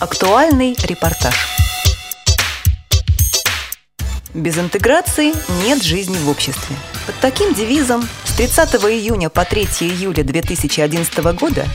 Актуальный репортаж. Без интеграции нет жизни в обществе. Под таким девизом с 30 июня по 3 июля 2011 года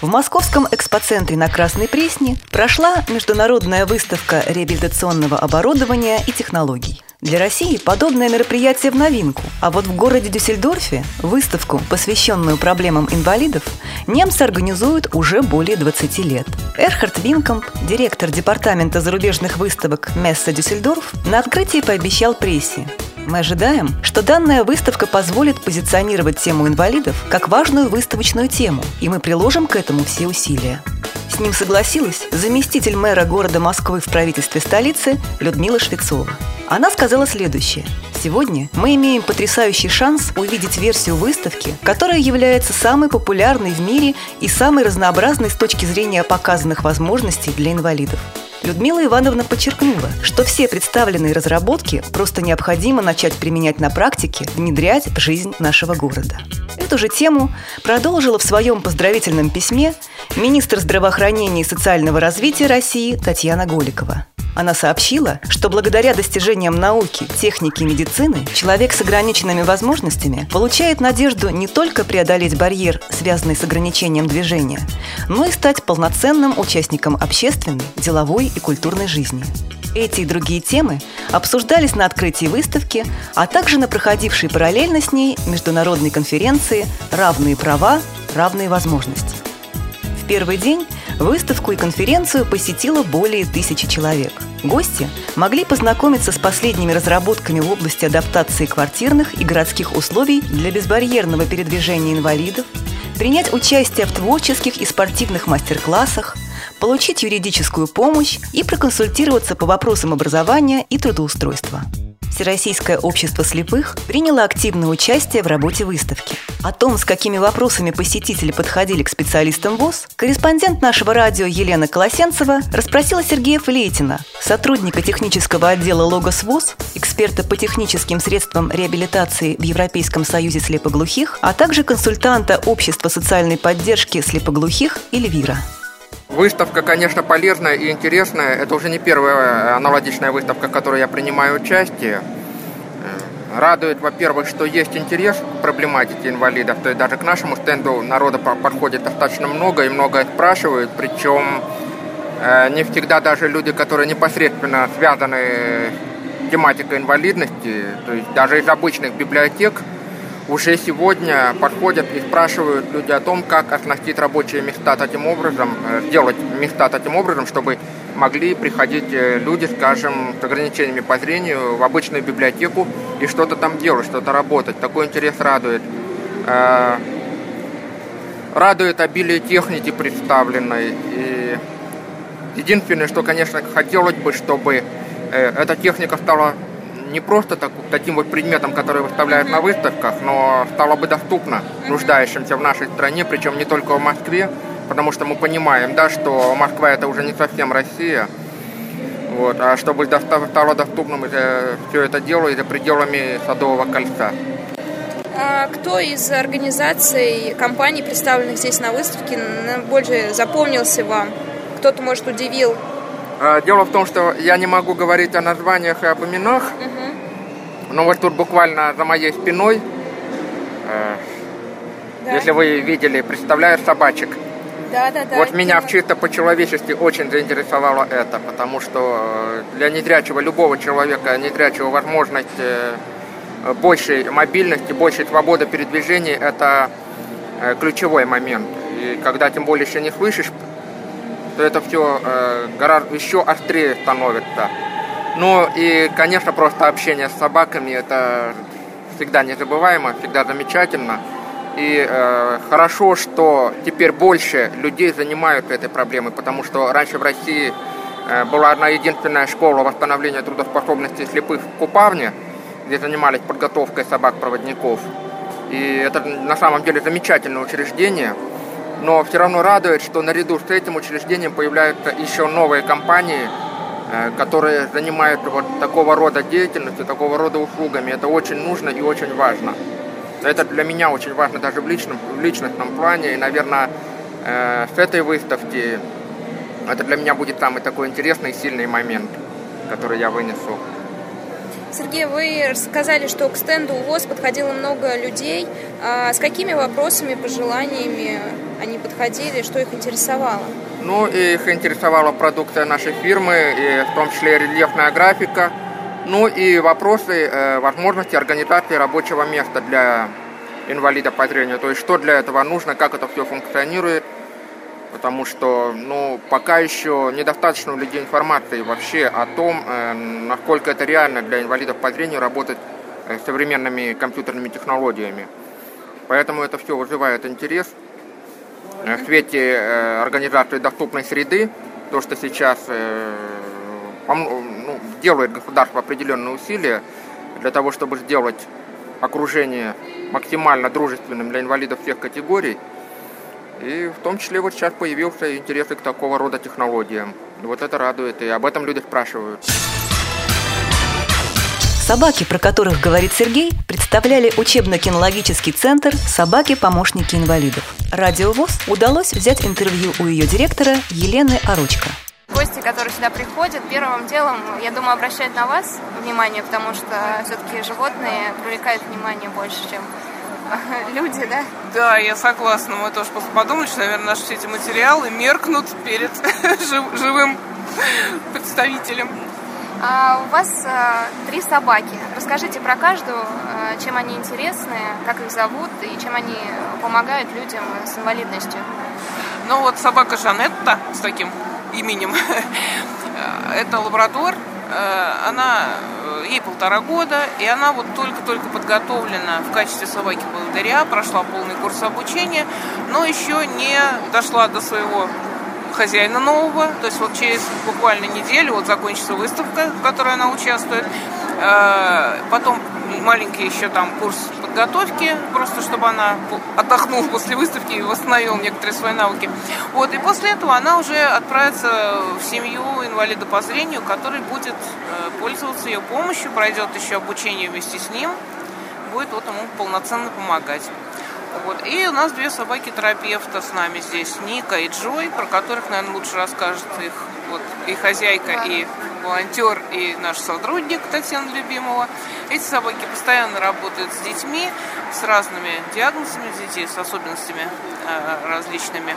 в московском экспоцентре на Красной Пресне прошла международная выставка реабилитационного оборудования и технологий. Для России подобное мероприятие в новинку, а вот в городе Дюссельдорфе выставку, посвященную проблемам инвалидов, немцы организуют уже более 20 лет. Эрхард Винкомп, директор департамента зарубежных выставок Месса Дюссельдорф, на открытии пообещал прессе, мы ожидаем, что данная выставка позволит позиционировать тему инвалидов как важную выставочную тему, и мы приложим к этому все усилия. С ним согласилась заместитель мэра города Москвы в правительстве столицы Людмила Швецова. Она сказала следующее. Сегодня мы имеем потрясающий шанс увидеть версию выставки, которая является самой популярной в мире и самой разнообразной с точки зрения показанных возможностей для инвалидов. Людмила Ивановна подчеркнула, что все представленные разработки просто необходимо начать применять на практике, внедрять в жизнь нашего города. Эту же тему продолжила в своем поздравительном письме министр здравоохранения и социального развития России Татьяна Голикова. Она сообщила, что благодаря достижениям науки, техники и медицины человек с ограниченными возможностями получает надежду не только преодолеть барьер, связанный с ограничением движения, но и стать полноценным участником общественной, деловой и культурной жизни. Эти и другие темы обсуждались на открытии выставки, а также на проходившей параллельно с ней международной конференции «Равные права, равные возможности». В первый день выставку и конференцию посетило более тысячи человек. Гости могли познакомиться с последними разработками в области адаптации квартирных и городских условий для безбарьерного передвижения инвалидов, принять участие в творческих и спортивных мастер-классах, получить юридическую помощь и проконсультироваться по вопросам образования и трудоустройства. Всероссийское общество слепых приняло активное участие в работе выставки. О том, с какими вопросами посетители подходили к специалистам ВОЗ, корреспондент нашего радио Елена Колосенцева расспросила Сергея Флейтина, сотрудника технического отдела «Логос ВОЗ», эксперта по техническим средствам реабилитации в Европейском союзе слепоглухих, а также консультанта Общества социальной поддержки слепоглухих «Эльвира». Выставка, конечно, полезная и интересная. Это уже не первая аналогичная выставка, в которой я принимаю участие. Э, радует, во-первых, что есть интерес к проблематике инвалидов. То есть даже к нашему стенду народа подходит достаточно много и много спрашивают. Причем э, не всегда даже люди, которые непосредственно связаны с тематикой инвалидности, то есть даже из обычных библиотек, уже сегодня подходят и спрашивают люди о том, как оснастить рабочие места таким образом, э, сделать места таким образом, чтобы могли приходить э, люди, скажем, с ограничениями по зрению в обычную библиотеку и что-то там делать, что-то работать. Такой интерес радует. Э, радует обилие техники представленной. И единственное, что, конечно, хотелось бы, чтобы эта техника стала не просто так, таким вот предметом, который выставляют на выставках, но стало бы доступно нуждающимся в нашей стране, причем не только в Москве, потому что мы понимаем, да, что Москва это уже не совсем Россия, вот, а чтобы стало доступным это, все это дело и за пределами Садового кольца. А кто из организаций, компаний, представленных здесь на выставке, больше запомнился вам? Кто-то, может, удивил? А, дело в том, что я не могу говорить о названиях и об именах, угу. Но вот тут буквально за моей спиной, э, да. если вы видели, представляю собачек. Да, да, да. Вот меня в чисто по-человечески очень заинтересовало это, потому что э, для незрячего любого человека, незрячего возможность э, большей мобильности, большей свободы передвижения – это ключевой момент. И когда тем более еще не слышишь, то это все гораздо еще острее становится. Ну и, конечно, просто общение с собаками это всегда незабываемо, всегда замечательно. И э, хорошо, что теперь больше людей занимаются этой проблемой, потому что раньше в России э, была одна единственная школа восстановления трудоспособности слепых в Купавне, где занимались подготовкой собак-проводников. И это на самом деле замечательное учреждение. Но все равно радует, что наряду с этим учреждением появляются еще новые компании, Э, которые занимают вот такого рода деятельностью, такого рода услугами. Это очень нужно и очень важно. Это для меня очень важно даже в, личном, в личностном плане. И, наверное, э, с этой выставки Это для меня будет самый такой интересный и сильный момент, который я вынесу. Сергей, вы рассказали, что к стенду УВОЗ подходило много людей. А с какими вопросами, пожеланиями они подходили, что их интересовало? Ну, их интересовала продукция нашей фирмы, и в том числе рельефная графика, ну и вопросы э, возможности организации рабочего места для инвалида по зрению. То есть, что для этого нужно, как это все функционирует. Потому что, ну, пока еще недостаточно у людей информации вообще о том, э, насколько это реально для инвалидов по зрению работать э, с современными компьютерными технологиями. Поэтому это все вызывает интерес. Э, в свете организации доступной среды, то, что сейчас ну, делает государство определенные усилия для того, чтобы сделать окружение максимально дружественным для инвалидов всех категорий. И в том числе вот сейчас появился интерес к такого рода технологиям. Вот это радует, и об этом люди спрашивают. Собаки, про которых говорит Сергей, представляли учебно-кинологический центр «Собаки-помощники инвалидов». Радио ВОЗ удалось взять интервью у ее директора Елены Оручко. Гости, которые сюда приходят, первым делом, я думаю, обращают на вас внимание, потому что все-таки животные привлекают внимание больше, чем люди, да? Да, я согласна. Мы тоже подумали, что, наверное, наши все эти материалы меркнут перед живым представителем. А у вас а, три собаки. Расскажите про каждую, а, чем они интересны, как их зовут и чем они помогают людям с инвалидностью. Ну вот собака Жанетта с таким именем. Это лабрадор. Она ей полтора года, и она вот только-только подготовлена в качестве собаки-поводыря, прошла полный курс обучения, но еще не дошла до своего хозяина нового, то есть вот через буквально неделю вот закончится выставка, в которой она участвует, э, потом маленький еще там курс подготовки, просто чтобы она отдохнула после выставки и восстановила некоторые свои навыки. Вот, и после этого она уже отправится в семью инвалида по зрению, который будет э, пользоваться ее помощью, пройдет еще обучение вместе с ним, будет вот ему полноценно помогать. Вот. И у нас две собаки-терапевта с нами здесь, Ника и Джой, про которых, наверное, лучше расскажет их вот, и хозяйка, и волонтер, и наш сотрудник Татьяна Любимова. Эти собаки постоянно работают с детьми, с разными диагнозами детей, с особенностями э, различными.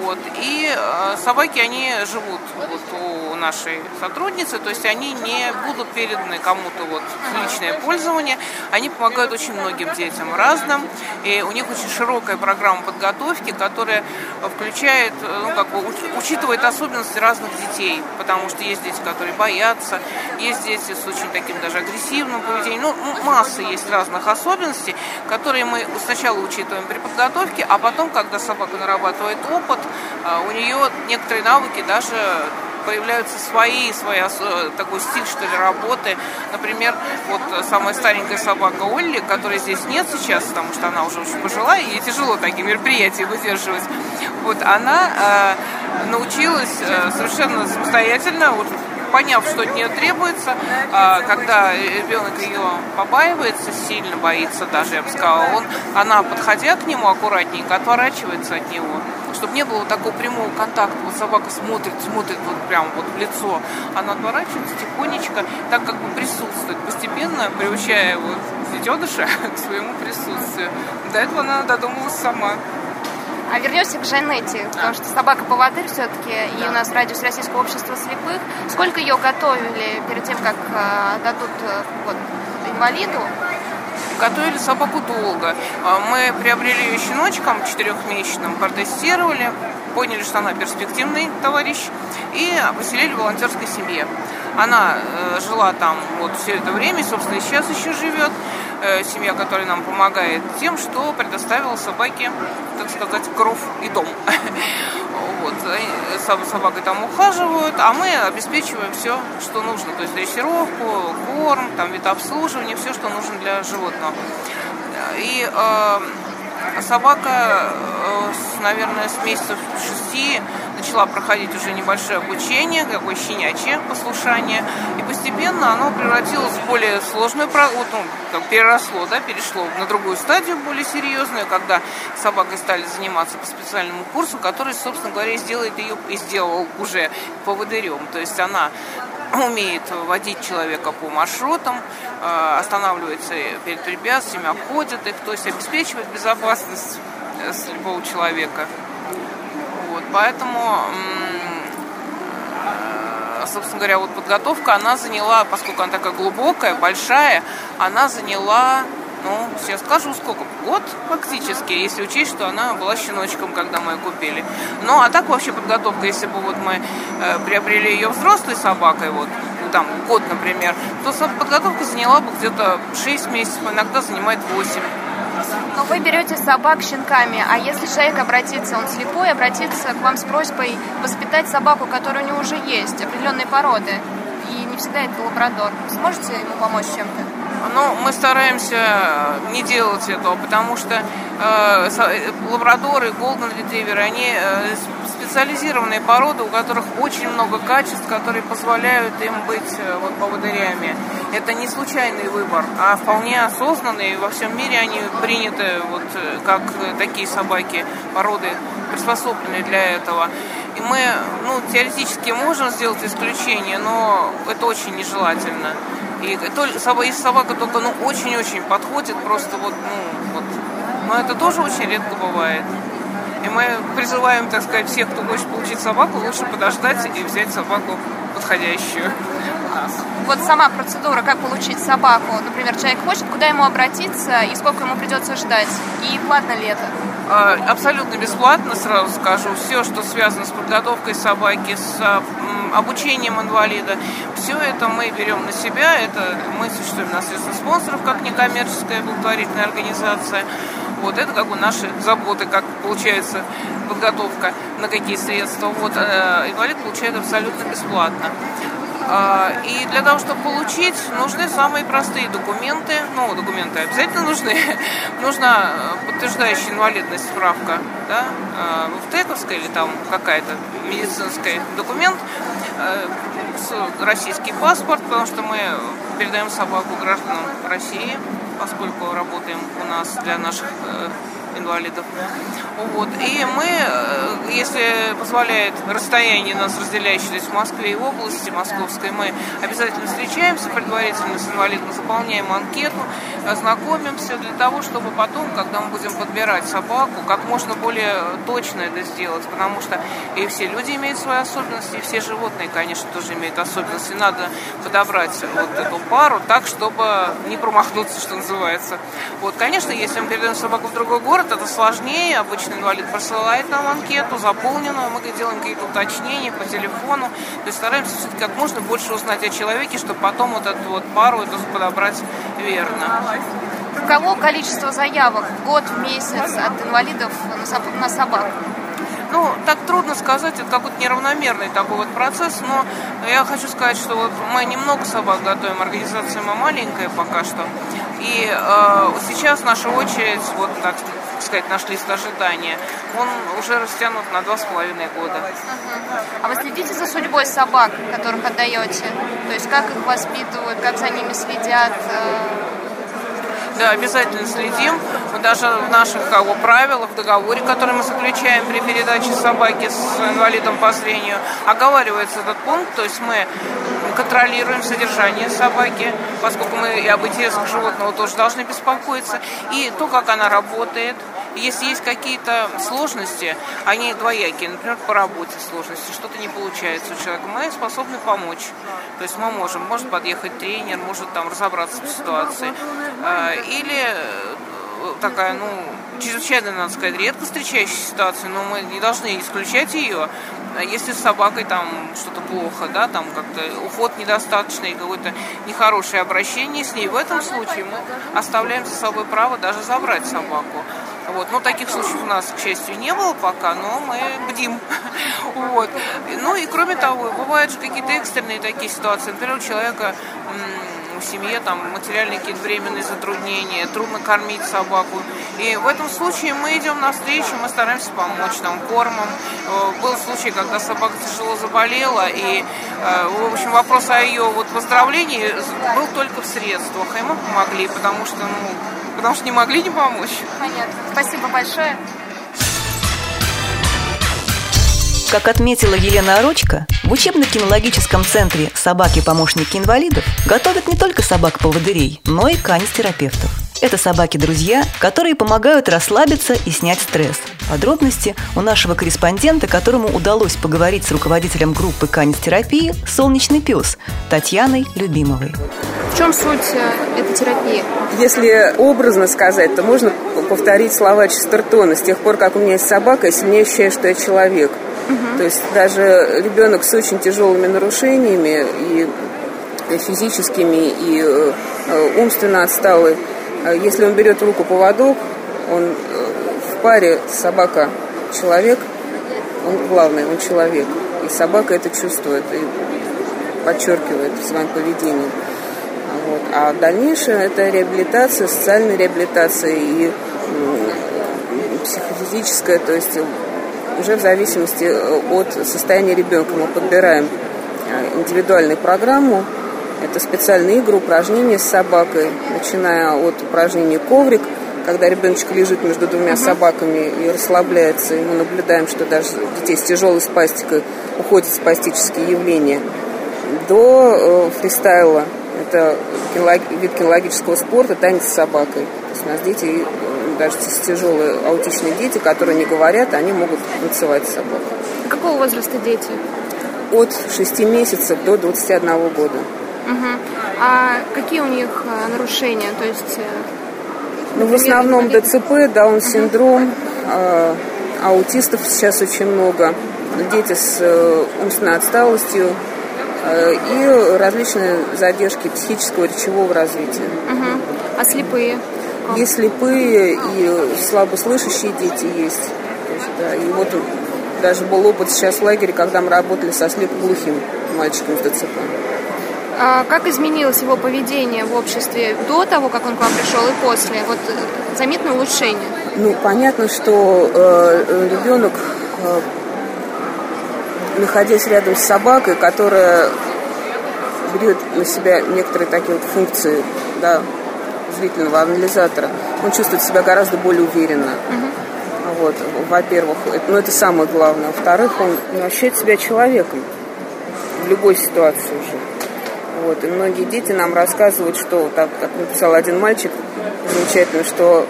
Вот. И э, собаки, они живут вот у нашей сотрудницы, то есть они не будут переданы кому-то вот в личное пользование. Они помогают очень многим детям разным, и у них очень широкая программа подготовки, которая включает, ну, как бы, учитывает особенности разных детей, потому что есть дети, которые боятся, есть дети с очень таким даже агрессивным поведением, ну, масса есть разных особенностей, которые мы сначала учитываем при подготовке, а потом, когда собака нарабатывает опыт, а, у нее некоторые навыки даже появляются свои, свои такой стиль, что ли, работы. Например, вот самая старенькая собака Олли, которой здесь нет сейчас, потому что она уже очень пожилая, ей тяжело такие мероприятия выдерживать. Вот она э, научилась э, совершенно самостоятельно, вот, поняв, что от нее требуется, э, когда ребенок ее побаивается, сильно боится даже, я бы сказала, он, она, подходя к нему аккуратненько, отворачивается от него чтобы не было такого прямого контакта. Вот собака смотрит, смотрит вот прям вот в лицо. Она отворачивается тихонечко, так как бы присутствует, постепенно приучая вот детеныша к своему присутствию. До этого она додумалась сама. А вернемся к Жанете, потому что собака-поводырь все-таки, и у нас радиус Российского общества слепых. Сколько ее готовили перед тем, как э, дадут э, вот, инвалиду? Готовили собаку долго. А, мы приобрели ее щеночком четырехмесячным, протестировали, поняли, что она перспективный товарищ, и поселили в волонтерской семье. Она э, жила там вот все это время, собственно, и сейчас еще живет. Э, семья, которая нам помогает тем, что предоставила собаке, так сказать, кров и дом. Вот. С собакой там ухаживают, а мы обеспечиваем все, что нужно. То есть дрессировку, корм, там, вид обслуживания, все, что нужно для животного. И э, собака, э, наверное, с месяцев шести начала проходить уже небольшое обучение, какое щенячье послушание, и постепенно оно превратилось в более сложную, ну, переросло, да, перешло на другую стадию, более серьезную, когда собакой стали заниматься по специальному курсу, который, собственно говоря, сделает ее и сделал уже поводырем. То есть она умеет водить человека по маршрутам, э, останавливается перед препятствиями, обходит их, то есть обеспечивает безопасность э, любого человека. Вот, поэтому, э, собственно говоря, вот подготовка, она заняла, поскольку она такая глубокая, большая, она заняла ну, сейчас скажу, сколько? Год фактически, если учесть, что она была щеночком, когда мы ее купили. Ну, а так вообще подготовка, если бы вот мы э, приобрели ее взрослой собакой, вот, там, год, например, то подготовка заняла бы где-то 6 месяцев, иногда занимает 8. Но вы берете собак щенками, а если человек обратится, он слепой, обратится к вам с просьбой воспитать собаку, которая у него уже есть, определенной породы, и не всегда это лабрадор, сможете ему помочь чем-то? Но мы стараемся не делать этого, потому что э, э лабрадоры, голден ретриверы, они э, специализированные породы, у которых очень много качеств, которые позволяют им быть вот, поводырями. Это не случайный выбор, а вполне осознанный. Во всем мире они приняты вот, как такие собаки, породы, приспособленные для этого. И мы, ну, теоретически можем сделать исключение, но это очень нежелательно. И то, если собака только ну, очень-очень подходит, просто вот, ну, вот. Но это тоже очень редко бывает. И мы призываем, так сказать, всех, кто хочет получить собаку, лучше подождать и взять собаку подходящую. Вот сама процедура, как получить собаку. Например, человек хочет, куда ему обратиться и сколько ему придется ждать. И платно ли это? А, абсолютно бесплатно, сразу скажу. Все, что связано с подготовкой собаки, с обучением инвалида, все это мы берем на себя. Это мы существуем на средства спонсоров, как некоммерческая благотворительная организация. Вот это как бы наши заботы, как получается подготовка, на какие средства. Вот э, инвалид получает абсолютно бесплатно. А, и для того, чтобы получить, нужны самые простые документы. Ну, документы обязательно нужны. Нужна э, подтверждающая инвалидность справка, да, э, ВТЭКовская или там какая-то медицинский документ, э, российский паспорт, потому что мы передаем собаку гражданам России, поскольку работаем у нас для наших инвалидов. Вот. И мы, э, если позволяет расстояние нас разделяющее здесь в Москве и в области Московской, мы обязательно встречаемся предварительно с инвалидом, заполняем анкету, знакомимся для того, чтобы потом, когда мы будем подбирать собаку, как можно более точно это сделать, потому что и все люди имеют свои особенности, и все животные, конечно, тоже имеют особенности. Надо подобрать вот эту пару так, чтобы не промахнуться, что называется. Вот, конечно, если мы передаем собаку в другой город, это сложнее. Обычно инвалид присылает нам анкету, заполненную, мы делаем какие-то уточнения по телефону. То есть стараемся все-таки как можно больше узнать о человеке, чтобы потом вот эту вот пару эту подобрать верно. Каково количество заявок в год, в месяц от инвалидов на собак? Ну, так трудно сказать, это какой-то неравномерный такой вот процесс, но я хочу сказать, что вот мы немного собак готовим, организация мы маленькая пока что, и э, сейчас наша очередь, вот так сказать, наш лист ожидания, он уже растянут на два с половиной года. А вы следите за судьбой собак, которых отдаете? То есть как их воспитывают, как за ними следят? Э, да, обязательно следим. Мы даже в наших как бы, правилах, в договоре, который мы заключаем при передаче собаки с инвалидом по зрению, оговаривается этот пункт. То есть мы контролируем содержание собаки, поскольку мы и об интересах животного тоже должны беспокоиться, и то, как она работает, если есть какие-то сложности, они двоякие, например, по работе сложности, что-то не получается у человека, мы способны помочь. То есть мы можем, может подъехать тренер, может там разобраться в ситуации. А, или э, такая, ну, чрезвычайно, надо сказать, редко встречающаяся ситуация, но мы не должны исключать ее. Если с собакой там что-то плохо, да, там как-то уход недостаточный, какое-то нехорошее обращение с ней, в этом случае мы оставляем за собой право даже забрать собаку. Вот. Но таких случаев у нас, к счастью, не было пока, но мы бдим. Вот. Ну и кроме того, бывают же какие-то экстренные такие ситуации. Например, у человека у семье там материальные какие-то временные затруднения, трудно кормить собаку. И в этом случае мы идем навстречу, мы стараемся помочь там кормом. Э, был случай, когда собака тяжело заболела, и, э, в общем, вопрос о ее вот выздоровлении был только в средствах, и мы помогли, потому что, ну, потому что не могли не помочь. Понятно. Спасибо большое. Как отметила Елена Орочка, в учебно-кинологическом центре «Собаки-помощники инвалидов» готовят не только собак-поводырей, но и канистерапевтов. Это собаки-друзья, которые помогают расслабиться и снять стресс. Подробности у нашего корреспондента, которому удалось поговорить с руководителем группы канистерапии «Солнечный пес» Татьяной Любимовой. В чем суть э, этой терапии? Если образно сказать, то можно повторить слова Честертона. С тех пор, как у меня есть собака, я сильнее ощущаю, что я человек. Угу. То есть даже ребенок с очень тяжелыми нарушениями и физическими, и э, э, умственно отсталый, если он берет руку поводок, он в паре собака-человек, он главный, он человек. И собака это чувствует и подчеркивает в своем поведении. Вот. А дальнейшее это реабилитация, социальная реабилитация и психофизическая, то есть уже в зависимости э, от состояния ребенка мы подбираем э, индивидуальную программу. Это специальные игры, упражнения с собакой, начиная от упражнений коврик, когда ребеночек лежит между двумя собаками и расслабляется, и мы наблюдаем, что даже детей с тяжелой спастикой уходят спастические явления, до э, фристайла, это вид кинологического спорта, танец с собакой. То есть у нас дети, даже тяжелые аутичные дети, которые не говорят, они могут танцевать с собакой. Какого возраста дети? От 6 месяцев до 21 года. Угу. А какие у них э, нарушения? То есть, э, ну, в основном ДЦП, Даун-синдром, угу. аутистов сейчас очень много, дети с э, умственной отсталостью, и различные задержки психического речевого развития. Угу. А слепые? И слепые, и слабослышащие дети есть. То есть, да, и вот даже был опыт сейчас в лагере, когда мы работали со слепоглухим мальчиком с ДЦП. А как изменилось его поведение в обществе до того, как он к вам пришел, и после? Вот э, заметно улучшение? Ну, понятно, что э, ребенок э, находясь рядом с собакой, которая берет на себя некоторые такие вот функции да, зрительного анализатора, он чувствует себя гораздо более уверенно. Угу. Вот, во-первых, это, ну, это самое главное. Во-вторых, он ну, ощущает себя человеком в любой ситуации уже. Вот, и многие дети нам рассказывают, что, так, как написал один мальчик, замечательно, что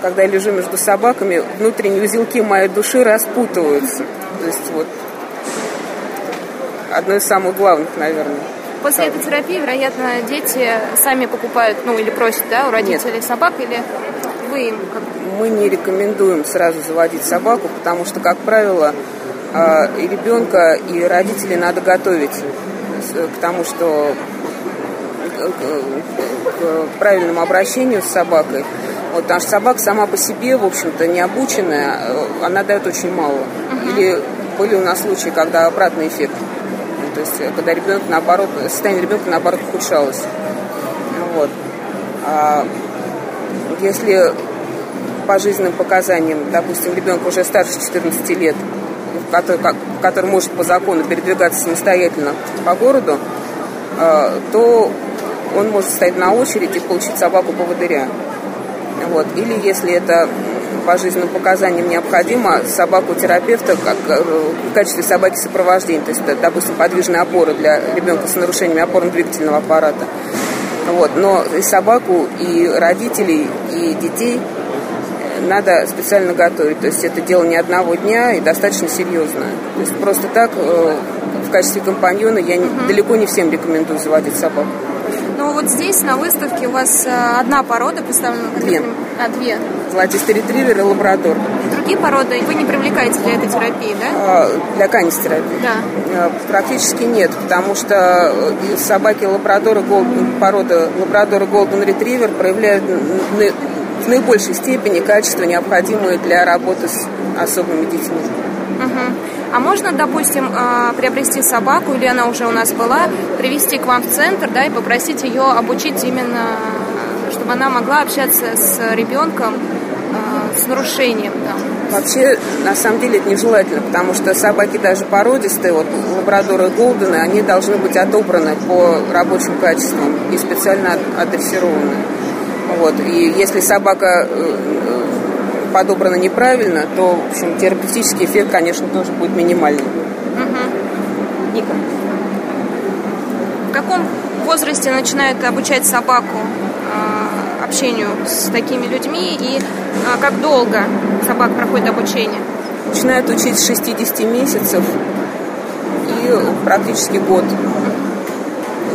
когда я лежу между собаками, внутренние узелки моей души распутываются. То есть вот одно из самых главных, наверное. После этой терапии, вероятно, дети сами покупают, ну или просят, да, у родителей Нет. собак, или вы им как? Мы не рекомендуем сразу заводить собаку, потому что, как правило, а, и ребенка, и родителей надо готовить к тому, что к правильному обращению с собакой. Вот, потому что собака сама по себе, в общем-то, не обученная, а, она дает очень мало. Угу. Или были у нас случаи, когда обратный эффект. То есть, э, когда ребенок, наоборот, состояние ребенка, наоборот, ухудшалось. Вот. А если по жизненным показаниям, допустим, ребенок уже старше 14 лет, который, который может по закону передвигаться самостоятельно по городу, э, то он может стоять на очередь и получить собаку поводыря. Вот. Или если это по жизненным показаниям необходимо собаку терапевта как, э, в качестве собаки сопровождения, то есть, допустим, подвижная опора для ребенка с нарушениями опорно-двигательного аппарата. Вот. Но и собаку, и родителей, и детей надо специально готовить. То есть это дело не одного дня и достаточно серьезное. То есть просто так э, в качестве компаньона я не, далеко не всем рекомендую заводить собаку. Ну вот здесь на выставке у вас э, одна порода представлена? Две. А, две. Золотистый ретривер и лабрадор. Другие породы вы не привлекаете для этой терапии, да? А, для канистерапии? Да. А, практически нет, потому что э, собаки лабрадора, порода лабрадора голден ретривер проявляют в наибольшей степени качества, необходимые для работы с особыми детьми. Угу. А можно, допустим, а, приобрести собаку, или она уже у нас была, привести к вам в центр, да, и попросить ее обучить именно, чтобы она могла общаться с ребенком а, с нарушением там? Вообще, на самом деле, это нежелательно, потому что собаки даже породистые, вот лабрадоры голдены, они должны быть отобраны по рабочим качествам и специально адрессированы. Вот. И если собака э, э, подобрана неправильно, то, в общем, терапевтический эффект, конечно, тоже будет минимальный. Угу. Ника. В каком возрасте начинают обучать собаку э, общению с такими людьми и э, как долго собак проходит обучение? Начинают учить с 60 месяцев и практически год.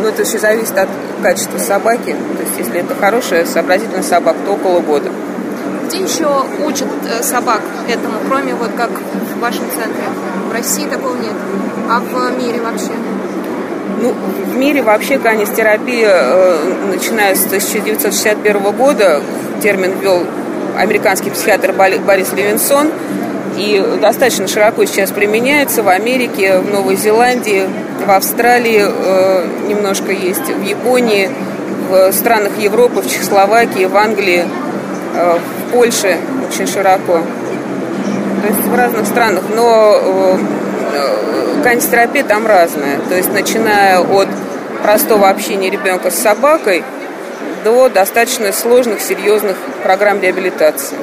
Но это еще зависит от качества собаки. То есть, если это хорошая, сообразительная собака, то около года. Где еще учат э, собак этому, кроме вот как в вашем центре? В России такого нет. А в мире вообще? Ну, в мире вообще канистерапия, э, начиная с 1961 года, термин ввел американский психиатр Борис Левинсон, и достаточно широко сейчас применяется в Америке, в Новой Зеландии, в Австралии э, немножко есть, в Японии, в странах Европы, в Чехословакии, в Англии, э, в Польше очень широко. То есть в разных странах. Но э, канистерапия там разная. То есть начиная от простого общения ребенка с собакой до достаточно сложных, серьезных программ реабилитации.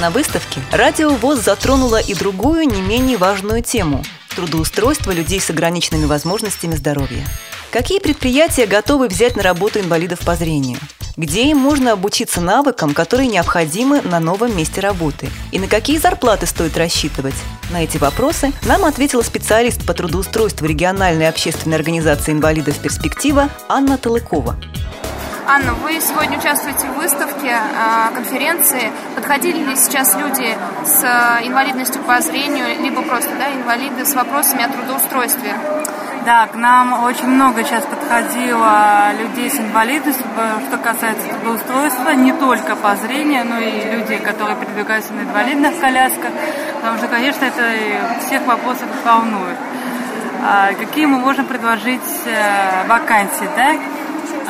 На выставке «Радио ВОЗ» затронула и другую, не менее важную тему – трудоустройство людей с ограниченными возможностями здоровья. Какие предприятия готовы взять на работу инвалидов по зрению? Где им можно обучиться навыкам, которые необходимы на новом месте работы? И на какие зарплаты стоит рассчитывать? На эти вопросы нам ответила специалист по трудоустройству региональной общественной организации инвалидов «Перспектива» Анна Талыкова. Анна, вы сегодня участвуете в выставке, а, конференции. Подходили ли сейчас люди с а, инвалидностью по зрению, либо просто да, инвалиды с вопросами о трудоустройстве? Да, к нам очень много сейчас подходило людей с инвалидностью, что касается трудоустройства, не только по зрению, но и люди, которые передвигаются на инвалидных колясках, потому что, конечно, это всех вопросов волнует. А какие мы можем предложить э, вакансии, да?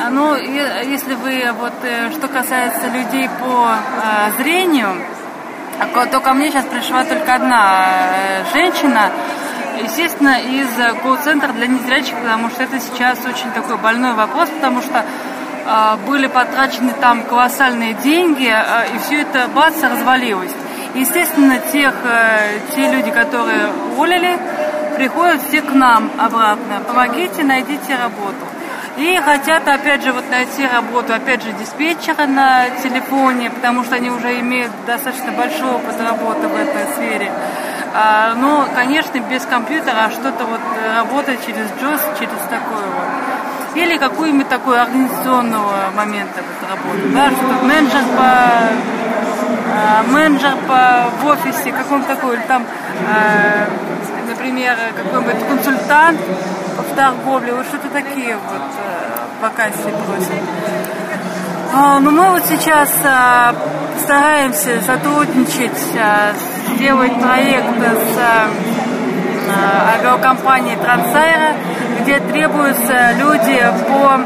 А, ну, если вы, вот, э, что касается людей по э, зрению, то ко мне сейчас пришла только одна э, женщина, естественно, из колл-центра для незрячих, потому что это сейчас очень такой больной вопрос, потому что э, были потрачены там колоссальные деньги, э, и все это бац, развалилось. Естественно, тех, э, те люди, которые уволили, приходят все к нам обратно. Помогите, найдите работу. И хотят, опять же, вот найти работу, опять же, диспетчера на телефоне, потому что они уже имеют достаточно большой опыт работы в этой сфере. А, но, конечно, без компьютера а что-то вот работать через JOS, через такое вот. Или какую-нибудь такую организационного момента вот работу, да, что менеджер по а, менеджер по в офисе, каком такой, или там, а, например, какой-нибудь консультант в торговле, вот что-то такие вот э, вакансии просят. А, но мы вот сейчас а, стараемся сотрудничать, а, сделать проект с авиакомпанией Трансайра, где требуются люди по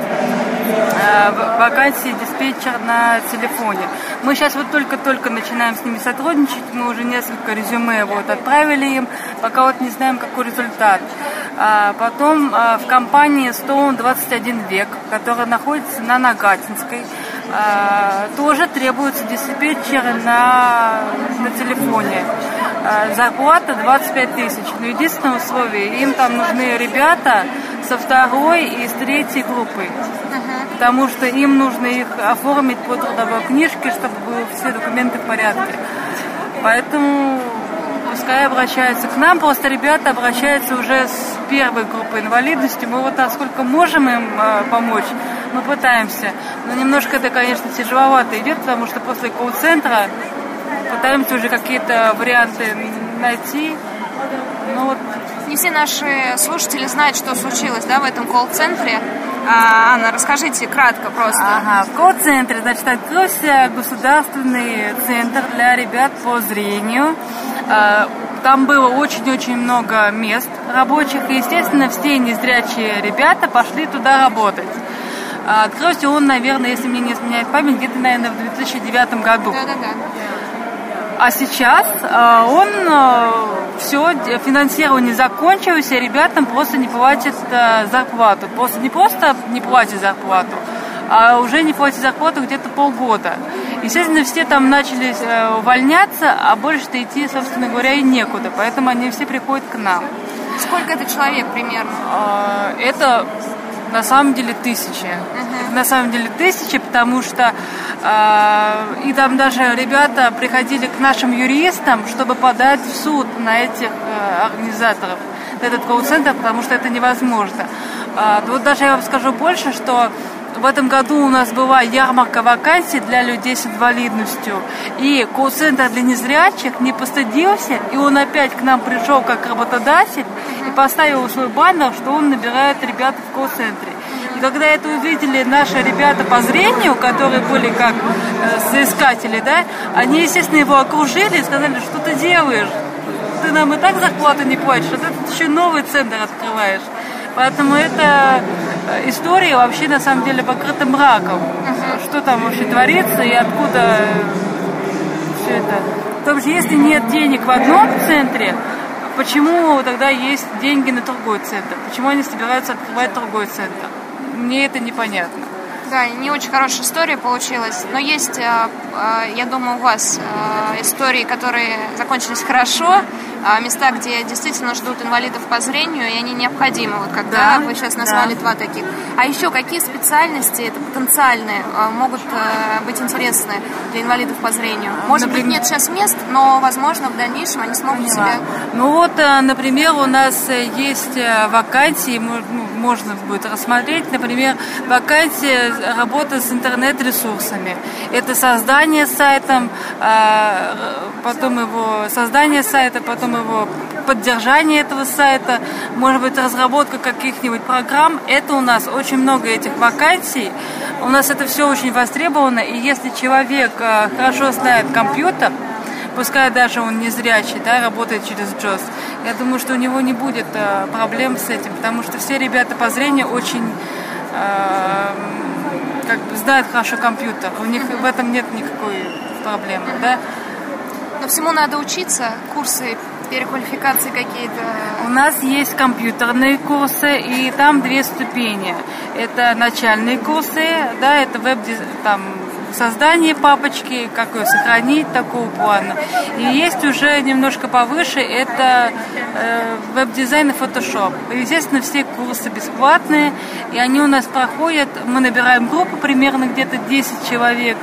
вакансии диспетчер на телефоне. Мы сейчас вот только-только начинаем с ними сотрудничать, мы уже несколько резюме вот отправили им, пока вот не знаем, какой результат. А потом а, в компании Stone 21 век, которая находится на Нагатинской, тоже требуется диспетчер на, на телефоне. А, зарплата 25 тысяч. Но единственное условие, им там нужны ребята со второй и с третьей группой потому что им нужно их оформить по трудовой книжке, чтобы были все документы в порядке. Поэтому пускай обращаются к нам, просто ребята обращаются уже с первой группой инвалидности. Мы вот насколько можем им э, помочь, мы пытаемся. Но немножко это, конечно, тяжеловато идет, потому что после колл-центра пытаемся уже какие-то варианты найти. Ну, вот. Не все наши слушатели знают, что случилось да, в этом колл-центре. А, Анна, расскажите кратко просто. Ага, в колл-центре, значит, открылся государственный центр для ребят по зрению. А, там было очень-очень много мест рабочих, и, естественно, все незрячие ребята пошли туда работать. А, открылся он, наверное, если мне не изменяет память, где-то, наверное, в 2009 году. Да-да-да. А сейчас э, он все, финансирование закончилось, и ребятам просто не платят зарплату. Просто не просто не платят зарплату, а уже не платят зарплату где-то полгода. Естественно, все там начали э, увольняться, а больше-то идти, собственно говоря, и некуда. Поэтому они все приходят к нам. Сколько это человек примерно? Э, это на самом деле тысячи. Мгм. На самом деле тысячи, потому что э, и там даже ребята приходили к нашим юристам, чтобы подать в суд на этих э, организаторов, на этот колл-центр, потому что это невозможно. А, вот даже я вам скажу больше, что в этом году у нас была ярмарка вакансий для людей с инвалидностью. И колл-центр для незрячих не постыдился, и он опять к нам пришел как работодатель и поставил свой баннер, что он набирает ребят в колл-центре. И когда это увидели наши ребята по зрению, которые были как э, соискатели, да, они, естественно, его окружили и сказали, что ты делаешь? Ты нам и так зарплату не платишь, а ты еще новый центр открываешь. Поэтому эта э, история вообще на самом деле покрыта мраком. Что там вообще творится и откуда все это. Потому что если нет денег в одном центре, почему тогда есть деньги на другой центр? Почему они собираются открывать другой центр? Мне это непонятно. Да, не очень хорошая история получилась, но есть, э, э, я думаю, у вас э, истории, которые закончились хорошо, места, где действительно ждут инвалидов по зрению, и они необходимы, вот когда Да, вы сейчас да. назвали два таких. А еще какие специальности, это потенциальные, могут быть интересны для инвалидов по зрению? Может быть, Например? нет сейчас мест, но, возможно, в дальнейшем они смогут Поняла. себя... Ну вот, например, у нас есть вакансии, мо- ну, можно будет рассмотреть, например, вакансия работы с интернет-ресурсами. Это создание сайта, потом его создание сайта, потом его поддержание этого сайта, может быть, разработка каких-нибудь программ. Это у нас очень много этих вакансий. У нас это все очень востребовано, и если человек э, хорошо знает компьютер, пускай даже он не зрячий, да, работает через JOS, я думаю, что у него не будет э, проблем с этим, потому что все ребята по зрению очень э, как бы знают хорошо компьютер, у них в этом нет никакой проблемы, да. Но всему надо учиться, курсы переквалификации какие-то. У нас есть компьютерные курсы, и там две ступени. Это начальные курсы, да, это веб там создание папочки, как ее сохранить такого плана. И есть уже немножко повыше, это э, веб-дизайн и фотошоп. Естественно, все курсы бесплатные, и они у нас проходят, мы набираем группу примерно где-то 10 человек,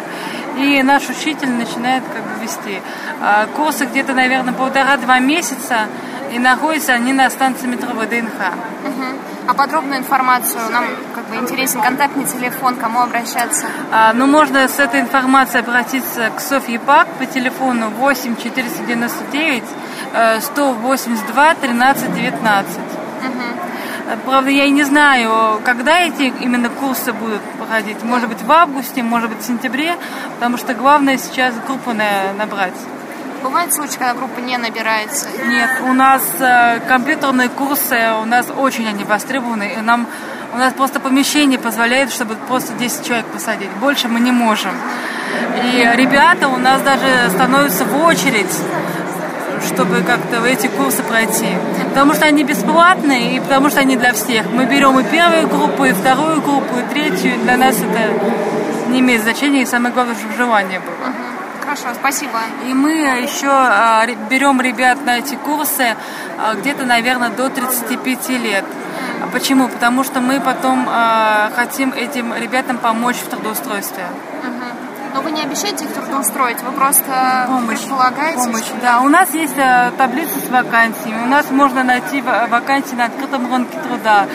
и наш учитель начинает как бы вести. А курсы где-то, наверное, полтора-два месяца, и находятся они на станции метро ВДНХ. Мгм. А подробную информацию нам как бы интересен контактный телефон, кому обращаться. А, ну, можно с этой информацией обратиться к Софье Пак по телефону 8 499 э, 182 13 19. Э, Правда, я и не знаю, когда эти именно курсы будут проходить. Может быть, в августе, может быть, в сентябре, потому что главное сейчас группу на- набрать. Бывает случай, когда группа не набирается. Нет, у нас э, компьютерные курсы, у нас очень они востребованы, и нам у нас просто помещение позволяет, чтобы просто 10 человек посадить. Больше мы не можем. И ребята у нас даже становятся в очередь, чтобы как-то эти курсы пройти. Потому что они бесплатные и потому что они для всех. Мы берем и первую группу, и вторую группу, и третью. Для нас это не имеет значения, и самое главное, чтобы желание было. Хорошо, спасибо. И мы еще а, ре- берем ребят на эти курсы а, где-то, наверное, до 35 лет. А Почему? Потому что мы потом а, хотим этим ребятам помочь в трудоустройстве. Но вы не обещаете их трудоустроить, вы просто предполагаете, Помощь, что- да. У нас есть таблица с вакансиями. У нас можно найти ва- вакансии на открытом рынке труда.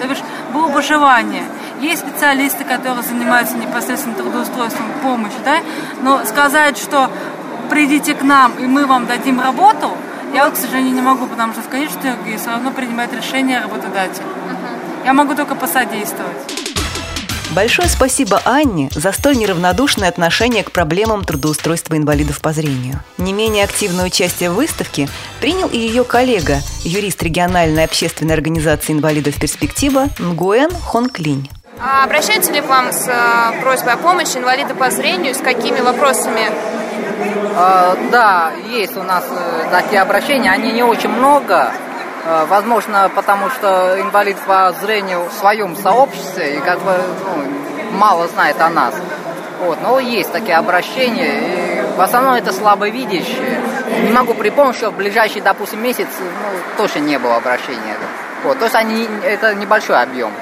То бишь, было бы желание. Есть специалисты, которые занимаются непосредственно трудоустройством, помощь, да. Но сказать, что придите к нам и мы вам дадим работу, я к сожалению, не могу, потому что в конечном итоге все равно принимает решение работодатель. Я могу только посодействовать. Большое спасибо Анне за столь неравнодушное отношение к проблемам трудоустройства инвалидов по зрению. Не менее активное участие в выставке принял и ее коллега, юрист региональной общественной организации инвалидов «Перспектива» Нгуэн Хонклинь. А обращаются ли к вам с э, просьбой о помощи инвалиды по зрению? С какими вопросами? А, да, есть у нас э, такие обращения. Они не очень много. А, возможно, потому что инвалид по зрению в своем сообществе и как бы ну, мало знает о нас. Вот, но есть такие обращения, и в основном это слабовидящие. Не могу припомнить, что в ближайший, допустим, месяц ну, точно не было обращения. Вот, то есть они, это небольшой объем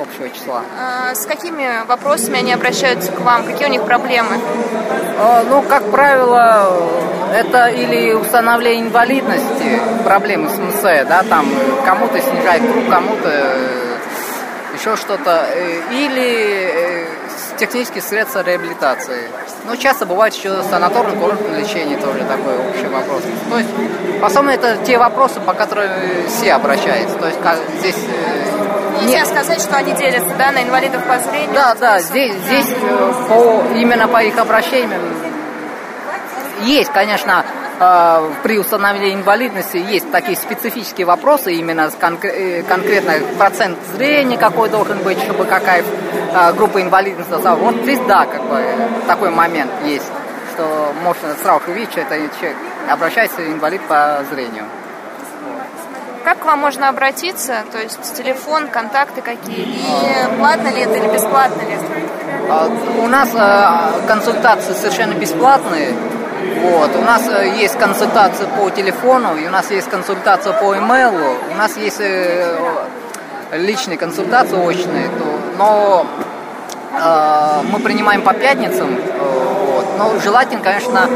общего числа. А с какими вопросами они обращаются к вам? Какие у них проблемы? А, ну, как правило, это или установление инвалидности, проблемы с МС, да, там кому-то снижает круг, кому-то э, еще что-то, э, или э, технические средства реабилитации. Но часто бывает еще санаторное курортное лечение тоже такой общий вопрос. То есть, по основному, это те вопросы, по которым все обращаются. То есть, как здесь Нельзя сказать, что они делятся да, на инвалидов по зрению. Да, да, здесь, здесь э, по, именно по их обращениям есть, конечно, э, при установлении инвалидности есть такие специфические вопросы, именно э, конкретно процент зрения какой должен быть, чтобы какая группа инвалидности. Вот здесь, да, как бы такой момент есть, что можно сразу увидеть, что это человек обращается инвалид по зрению. Как к вам можно обратиться? То есть телефон, контакты какие? И платно ли это или бесплатно ли? А, у нас э, консультации совершенно бесплатные. Вот. У нас э, есть консультация по телефону, и у нас есть консультация по имейлу, у нас есть э, личные консультации очные, но мы принимаем по пятницам. Вот. Но желательно, конечно,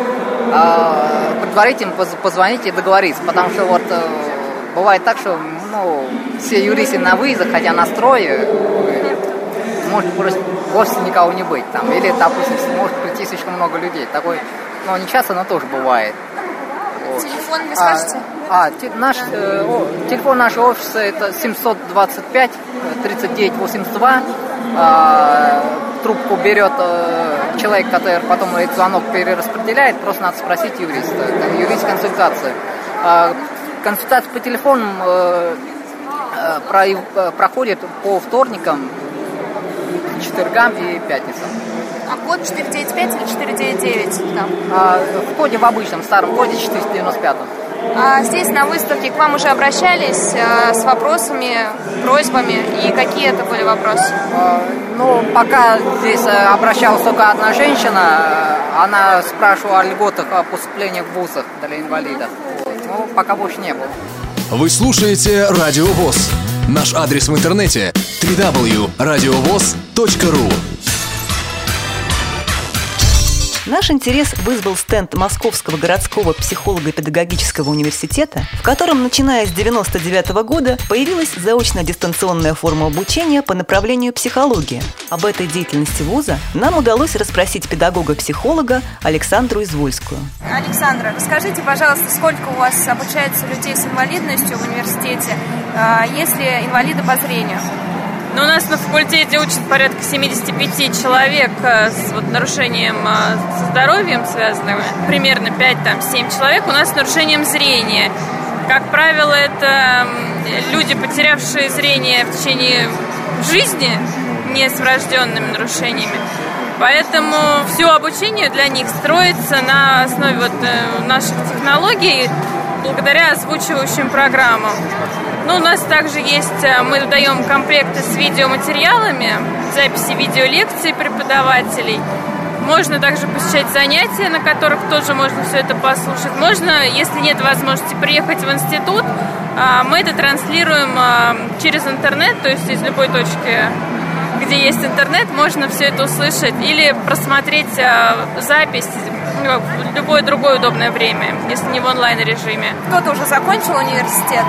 предварительно позвонить и договориться, потому что вот бывает так, что ну, все юристы на выездах, хотя на строе, может просто вовсе никого не быть там. Или, допустим, может прийти слишком много людей. Такой, ну, не часто, но тоже бывает. Вот. Телефон не скажете? А, а те, наш, э, о, телефон нашего офиса это 725 39 82. А, трубку берет э, человек, который потом этот звонок перераспределяет, просто надо спросить юриста. Юрист консультация. А, консультация по телефону э, э, э, проходит по вторникам, четвергам и пятницам. А код 495 или 499 там? А, в коде в обычном, старом коде 495. А здесь на выставке к вам уже обращались э, с вопросами, просьбами, и какие это были вопросы? А, ну, пока здесь обращалась только одна женщина, она спрашивала о льготах о поступлении в вузах для инвалидов. Ну, пока больше не было. Вы слушаете Радио ВОЗ. Наш адрес в интернете www.radiovoz.ru Наш интерес вызвал стенд Московского городского психолого-педагогического университета, в котором, начиная с 1999 года, появилась заочно-дистанционная форма обучения по направлению психология. Об этой деятельности вуза нам удалось расспросить педагога-психолога Александру Извольскую. Александра, расскажите, пожалуйста, сколько у вас обучается людей с инвалидностью в университете, а, если инвалиды по зрению? Ну, у нас на факультете учат порядка 75 человек э, с вот, нарушением э, со здоровьем связанным. Примерно 5-7 человек у нас с нарушением зрения. Как правило, это люди, потерявшие зрение в течение жизни, не с врожденными нарушениями. Поэтому все обучение для них строится на основе вот э, наших технологий благодаря озвучивающим программам. Ну, у нас также есть, э, мы даем комплекты с видеоматериалами, записи видеолекций преподавателей. Можно также посещать занятия, на которых тоже можно все это послушать. Можно, если нет возможности приехать в институт, а, мы это транслируем а, через интернет, то есть из любой точки где есть интернет, можно все это услышать или просмотреть а, запись ну, в любое другое удобное время, если не в онлайн-режиме. Кто-то уже закончил университет?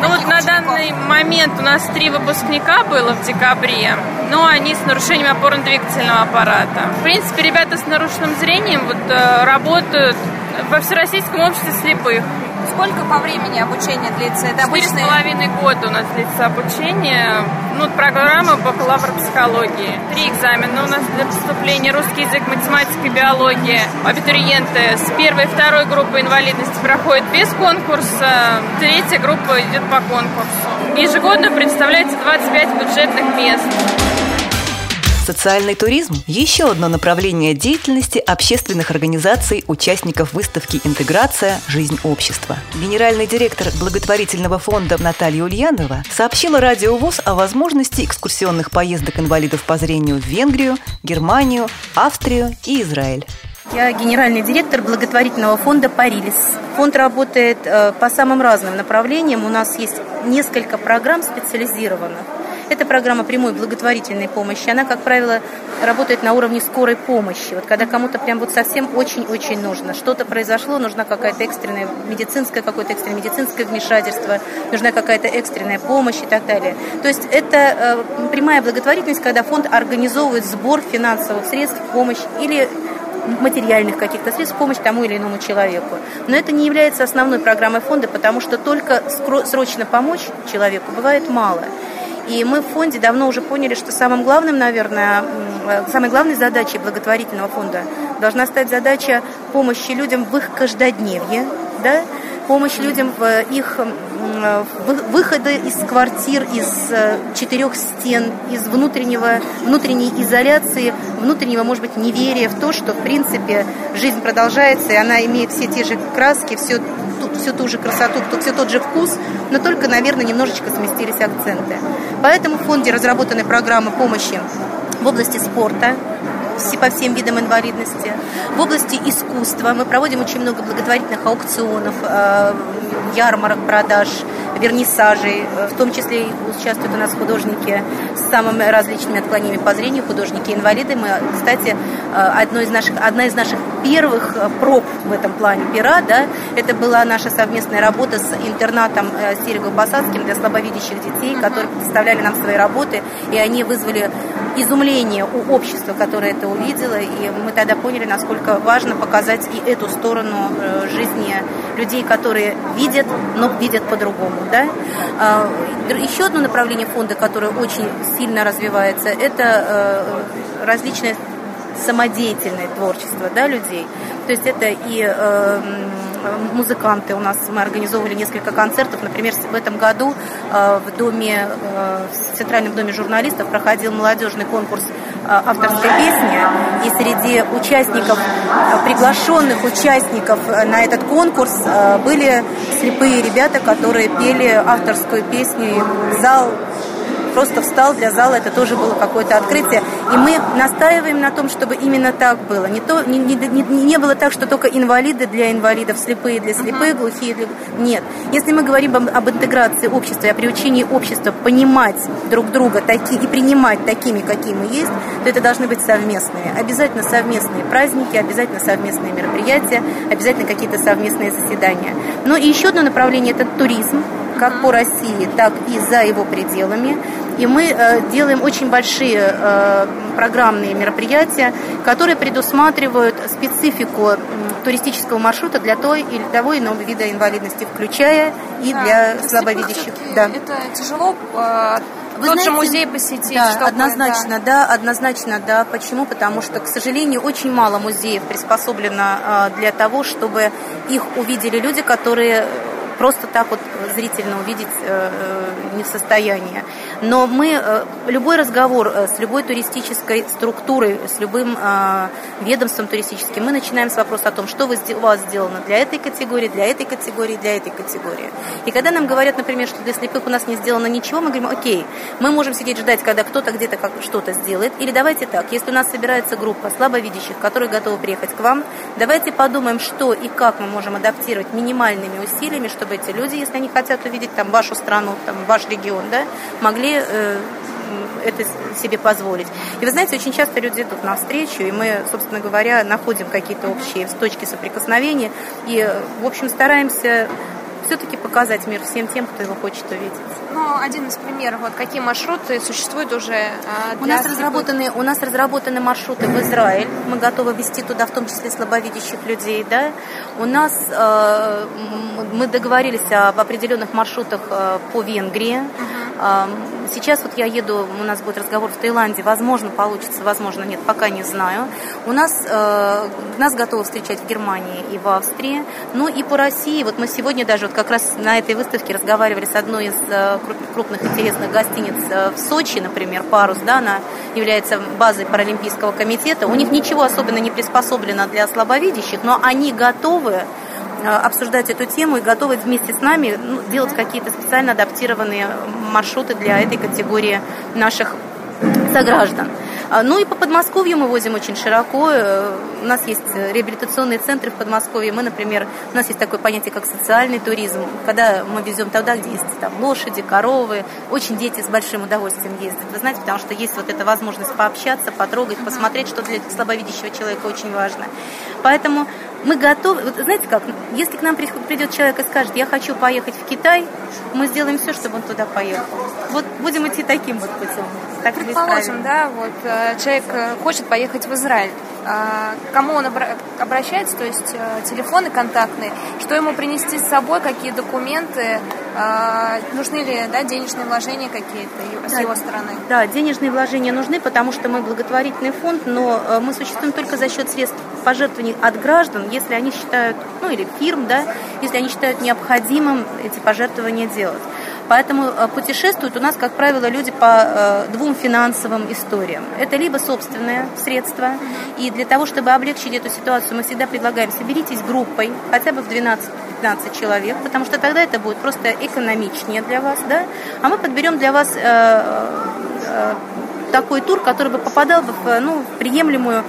Ну вот на данный момент у нас три выпускника было в декабре, но они с нарушением опорно-двигательного аппарата. В принципе, ребята с нарушенным зрением вот, э, работают во Всероссийском обществе слепых. Сколько по времени обучения длится? Это обычные... половиной года у нас длится обучение. Ну, программа бакалавр психологии. Три экзамена у нас для поступления. Русский язык, математика, биология. Абитуриенты с первой и второй группы инвалидности проходят без конкурса. Третья группа идет по конкурсу. Ежегодно представляется 25 бюджетных мест. Социальный туризм – еще одно направление деятельности общественных организаций, участников выставки «Интеграция. Жизнь общества». Генеральный директор благотворительного фонда Наталья Ульянова сообщила Радио ВОЗ о возможности экскурсионных поездок инвалидов по зрению в Венгрию, Германию, Австрию и Израиль. Я генеральный директор благотворительного фонда «Парилис». Фонд работает э, по самым разным направлениям. У нас есть несколько программ специализированных. Это программа прямой благотворительной помощи. Она, как правило, работает на уровне скорой помощи. Вот когда кому-то прям вот совсем очень-очень нужно. Что-то произошло, нужна какая-то экстренная медицинская, какое-то экстренное медицинское вмешательство, нужна какая-то экстренная помощь и так далее. То есть это э, прямая благотворительность, когда фонд организовывает сбор финансовых средств, помощь или материальных каких-то средств в помощь тому или иному человеку. Но это не является основной программой фонда, потому что только срочно помочь человеку бывает мало. И мы в фонде давно уже поняли, что самым главным, наверное, самой главной задачей благотворительного фонда должна стать задача помощи людям в их каждодневье, да, помощь людям в их выхода из квартир, из э, четырех стен, из внутреннего, внутренней изоляции, внутреннего, может быть, неверия в то, что, в принципе, жизнь продолжается, и она имеет все те же краски, все, всю ту же красоту, все тот же вкус, но только, наверное, немножечко сместились акценты. Поэтому в фонде разработаны программы помощи в области спорта, по всем видам инвалидности. В области искусства мы проводим очень много благотворительных аукционов, э, ярмарок, продаж, вернисажей. В том числе участвуют у нас художники с самыми различными отклонениями по зрению, художники-инвалиды. Мы, кстати, э, одно из наших, одна из наших первых э, проб в этом плане пера, да, это была наша совместная работа с интернатом Серего-Посадским для слабовидящих детей, которые представляли нам свои работы, и они вызвали изумление у общества, которое это увидело, и мы тогда поняли, насколько важно показать и эту сторону э, жизни людей, которые видят, но видят по-другому. Да? А, еще одно направление фонда, которое очень сильно развивается, это э, различные самодеятельное творчество да, людей. То есть это и э, музыканты. У нас мы организовывали несколько концертов. Например, в этом году э, в доме, э, в Центральном доме журналистов проходил молодежный конкурс э, авторской песни. И среди участников, приглашенных участников на этот конкурс были слепые ребята, которые пели авторскую песню. И зал просто встал для зала, это тоже было какое-то открытие. И мы настаиваем на том, чтобы именно так было. Не, то, не, не, не, не было так, что только инвалиды для инвалидов, слепые для слепых, глухие для... Нет. Если мы говорим об, об интеграции общества, о приучении общества понимать друг друга такие, и принимать такими, какие мы есть, то это должны быть совместные. Обязательно совместные праздники, обязательно совместные мероприятия, обязательно какие-то совместные заседания. Но и еще одно направление – это туризм как по России, так и за его пределами. И мы э, делаем очень большие э, программные мероприятия, которые предусматривают специфику туристического маршрута для той или того иного вида инвалидности, включая и да, для слабовидящих. Да. Это тяжело э, вы Тот знаете, же музей посетить. Да, чтобы, однозначно, да. да, однозначно, да. Почему? Потому что, к сожалению, очень мало музеев приспособлено для того, чтобы их увидели люди, которые просто так вот зрительно увидеть э, э, не в состоянии. Но мы, э, любой разговор с любой туристической структурой, с любым ведомством туристическим, мы начинаем с вопроса о том, что у вас сделано для этой категории, для этой категории, для этой категории. И когда нам говорят, например, что для слепых у нас не сделано ничего, мы говорим, окей, мы можем сидеть ждать, когда кто-то где-то что-то сделает. Или давайте так, если у нас собирается группа слабовидящих, которые готовы приехать к вам, давайте подумаем, что и как мы можем адаптировать минимальными усилиями, чтобы чтобы эти люди, если они хотят увидеть там вашу страну, там ваш регион, да, могли э, это себе позволить. И вы знаете, очень часто люди идут навстречу, и мы, собственно говоря, находим какие-то общие точки соприкосновения, и, в общем, стараемся все-таки показать мир всем тем, кто его хочет увидеть. Ну, один из примеров, вот какие маршруты существуют уже а, У нас, разработаны, у нас разработаны маршруты в Израиль. Мы готовы вести туда в том числе слабовидящих людей. Да? У нас э, мы договорились об определенных маршрутах э, по Венгрии. Uh-huh. Сейчас вот я еду, у нас будет разговор в Таиланде. Возможно, получится, возможно, нет, пока не знаю. У нас, э, нас готовы встречать в Германии и в Австрии. Ну и по России. Вот мы сегодня даже вот как раз на этой выставке разговаривали с одной из э, крупных интересных гостиниц э, в Сочи, например, «Парус», да, она является базой Паралимпийского комитета. У них ничего особенно не приспособлено для слабовидящих, но они готовы э, обсуждать эту тему и готовы вместе с нами ну, делать какие-то специально адаптированные маршруты для этой категории наших сограждан. А, ну и по Подмосковью мы возим очень широко. Э, у нас есть реабилитационные центры в Подмосковье. Мы, например, у нас есть такое понятие, как социальный туризм, когда мы везем туда, где есть там лошади, коровы. Очень дети с большим удовольствием ездят. Вы знаете, потому что есть вот эта возможность пообщаться, потрогать, посмотреть, что для слабовидящего человека очень важно. Поэтому мы готовы, вот знаете как, если к нам придет человек и скажет, я хочу поехать в Китай, мы сделаем все, чтобы он туда поехал. Вот будем идти таким вот путем. Так Предположим, да, вот э, человек э, хочет поехать в Израиль. А, кому он обращается, то есть э, телефоны контактные, что ему принести с собой, какие документы, а, нужны ли да, денежные вложения какие-то с да, его стороны? Да, денежные вложения нужны, потому что мы благотворительный фонд, но мы существуем только за счет средств пожертвований от граждан, если они считают, ну или фирм, да, если они считают необходимым эти пожертвования делать. Поэтому э, путешествуют у нас, как правило, люди по э, двум финансовым историям. Это либо собственные средства, и для того, чтобы облегчить эту ситуацию, мы всегда предлагаем, соберитесь группой, хотя бы в 12 15 человек, потому что тогда это будет просто экономичнее для вас, да, а мы подберем для вас э, такой тур, который бы попадал бы в, ну, приемлемую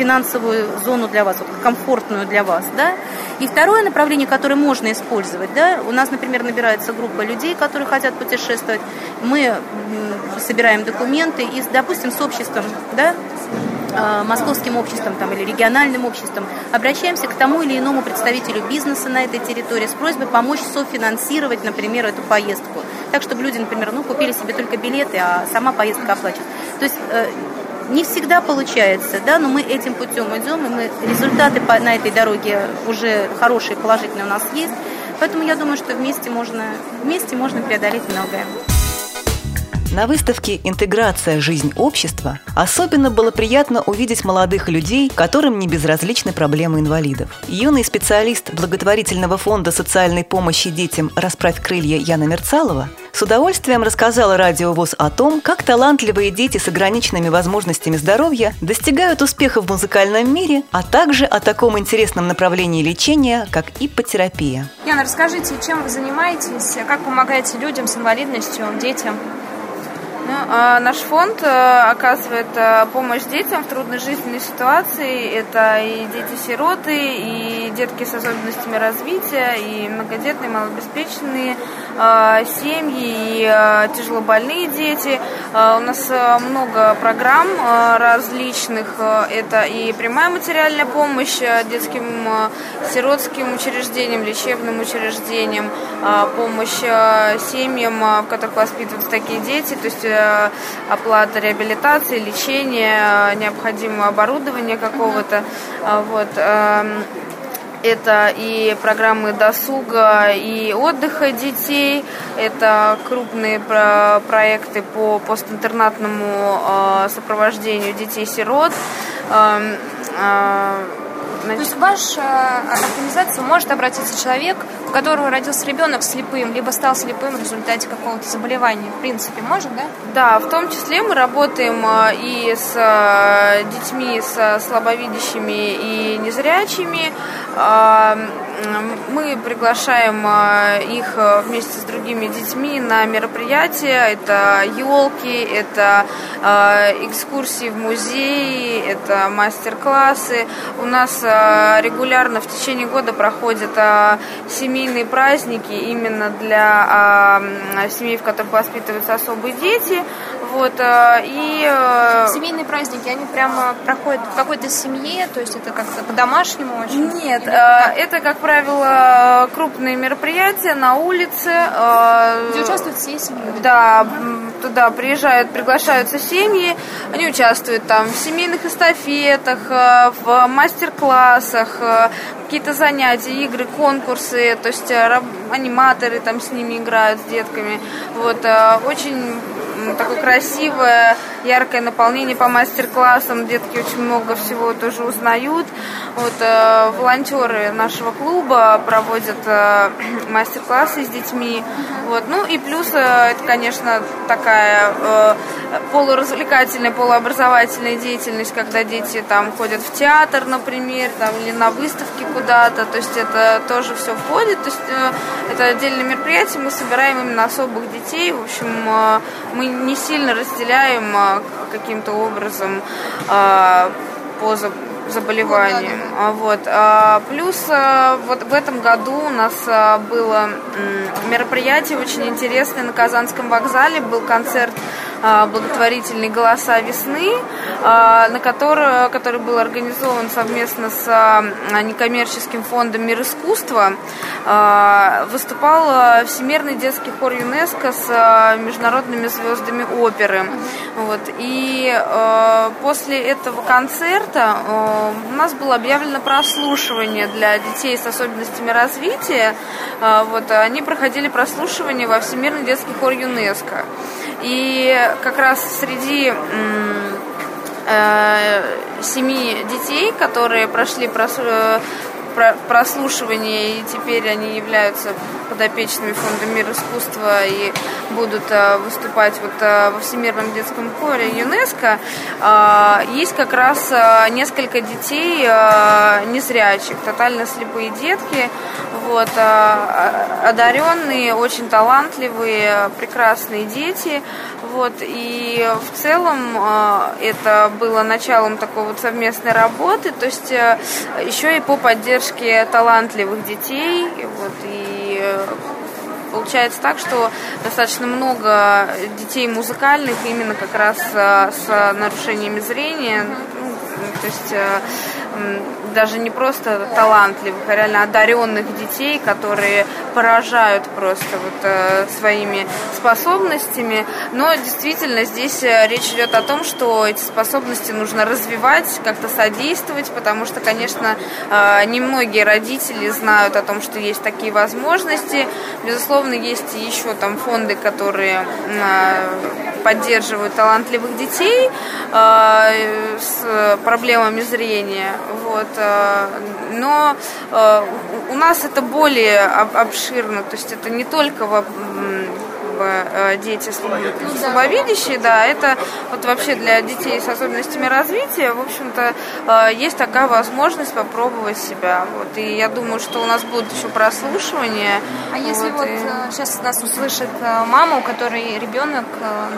финансовую зону для вас, комфортную для вас, да. И второе направление, которое можно использовать, да, у нас, например, набирается группа людей, которые хотят путешествовать, мы собираем документы и, допустим, с обществом, да, а, московским обществом там, или региональным обществом, обращаемся к тому или иному представителю бизнеса на этой территории с просьбой помочь софинансировать, например, эту поездку. Так, чтобы люди, например, ну, купили себе только билеты, а сама поездка оплачивается. То есть э, не всегда получается, да, но мы этим путем идем, и мы результаты по, на этой дороге уже хорошие, положительные у нас есть. Поэтому я думаю, что вместе можно, вместе можно преодолеть многое. На выставке «Интеграция. Жизнь общества» особенно было приятно увидеть молодых людей, которым не безразличны проблемы инвалидов. Юный специалист благотворительного фонда социальной помощи детям «Расправь крылья» Яна Мерцалова с удовольствием рассказала Радио ВОЗ о том, как талантливые дети с ограниченными возможностями здоровья достигают успеха в музыкальном мире, а также о таком интересном направлении лечения, как ипотерапия. Яна, расскажите, чем вы занимаетесь, как помогаете людям с инвалидностью, детям? Ну, а наш фонд э, оказывает э, помощь детям в трудной жизненной ситуации. Это и дети-сироты, и детки с особенностями развития, и многодетные, малообеспеченные э, семьи, и тяжелобольные дети. У нас много программ различных. Это и прямая материальная помощь детским сиротским учреждениям, лечебным учреждениям, помощь семьям, в которых воспитываются такие дети. То есть оплата реабилитации, лечения, необходимое оборудование какого-то. А, вот. Эм, это и программы досуга и отдыха детей, это крупные проекты по постинтернатному э, сопровождению детей-сирот. Э, Значит... То есть в вашу организацию может обратиться человек, у которого родился ребенок слепым, либо стал слепым в результате какого-то заболевания. В принципе, может, да? Да, в том числе мы работаем а, и с а, детьми с слабовидящими и незрячими. А, мы приглашаем их вместе с другими детьми на мероприятия. Это елки, это экскурсии в музеи, это мастер-классы. У нас регулярно в течение года проходят семейные праздники именно для семей, в которых воспитываются особые дети. Вот, и... Семейные праздники, они прямо проходят в какой-то семье, то есть это как-то по-домашнему очень? Нет, Или... это, как правило, правило, крупные мероприятия на улице. Где участвуют все семьи? Да, туда приезжают, приглашаются семьи, они участвуют там в семейных эстафетах, в мастер-классах, какие-то занятия, игры, конкурсы, то есть аниматоры там с ними играют, с детками. Вот, очень такое красивое, яркое наполнение по мастер-классам. Детки очень много всего тоже узнают. Вот э, волонтеры нашего клуба проводят э, мастер-классы с детьми. Вот. Ну и плюс э, это, конечно, такая э, полуразвлекательная, полуобразовательная деятельность, когда дети там ходят в театр, например, там, или на выставки куда-то. То есть это тоже все входит. То есть э, это отдельное мероприятие. Мы собираем именно особых детей. В общем, э, мы не сильно разделяем э, каким-то образом э, по заболеваниям. А, вот. А, плюс вот в этом году у нас было мероприятие очень интересное на Казанском вокзале. Был концерт а, благотворительный «Голоса весны», а, на который, который был организован совместно с а, некоммерческим фондом «Мир искусства». Выступал Всемирный детский хор ЮНЕСКО с международными звездами оперы. Вот. И после этого концерта у нас было объявлено прослушивание для детей с особенностями развития. Вот. Они проходили прослушивание во Всемирный детский хор ЮНЕСКо. И как раз среди э, семи детей, которые прошли э, прослушивание, и теперь они являются подопечными фонда «Мир искусства» и будут э, выступать вот э, во Всемирном детском хоре ЮНЕСКо, э, есть как раз несколько детей незрячих, тотально слепые детки, вот, одаренные, очень талантливые, прекрасные дети, вот, и в целом это было началом такой вот совместной работы, то есть еще и по поддержке талантливых детей, вот, и получается так, что достаточно много детей музыкальных именно как раз э, с нарушениями зрения, ну, то есть э, даже не просто талантливых, а реально одаренных детей, которые поражают просто вот э, своими способностями. Но действительно здесь э, речь идет о том, что эти способности нужно развивать, как-то содействовать, потому что, конечно, э, немногие родители знают о том, что есть такие возможности. Безусловно, есть еще там фонды, которые поддерживают талантливых детей э, с проблемами зрения. Вот. Э, но э, у нас это более обширно, то есть это не только э, дети слабовидящие, да, это вот вообще для детей с особенностями развития, в общем-то, есть такая возможность попробовать себя. Вот, и я думаю, что у нас будут еще прослушивания. А если вот, вот сейчас нас услышит мама, у которой ребенок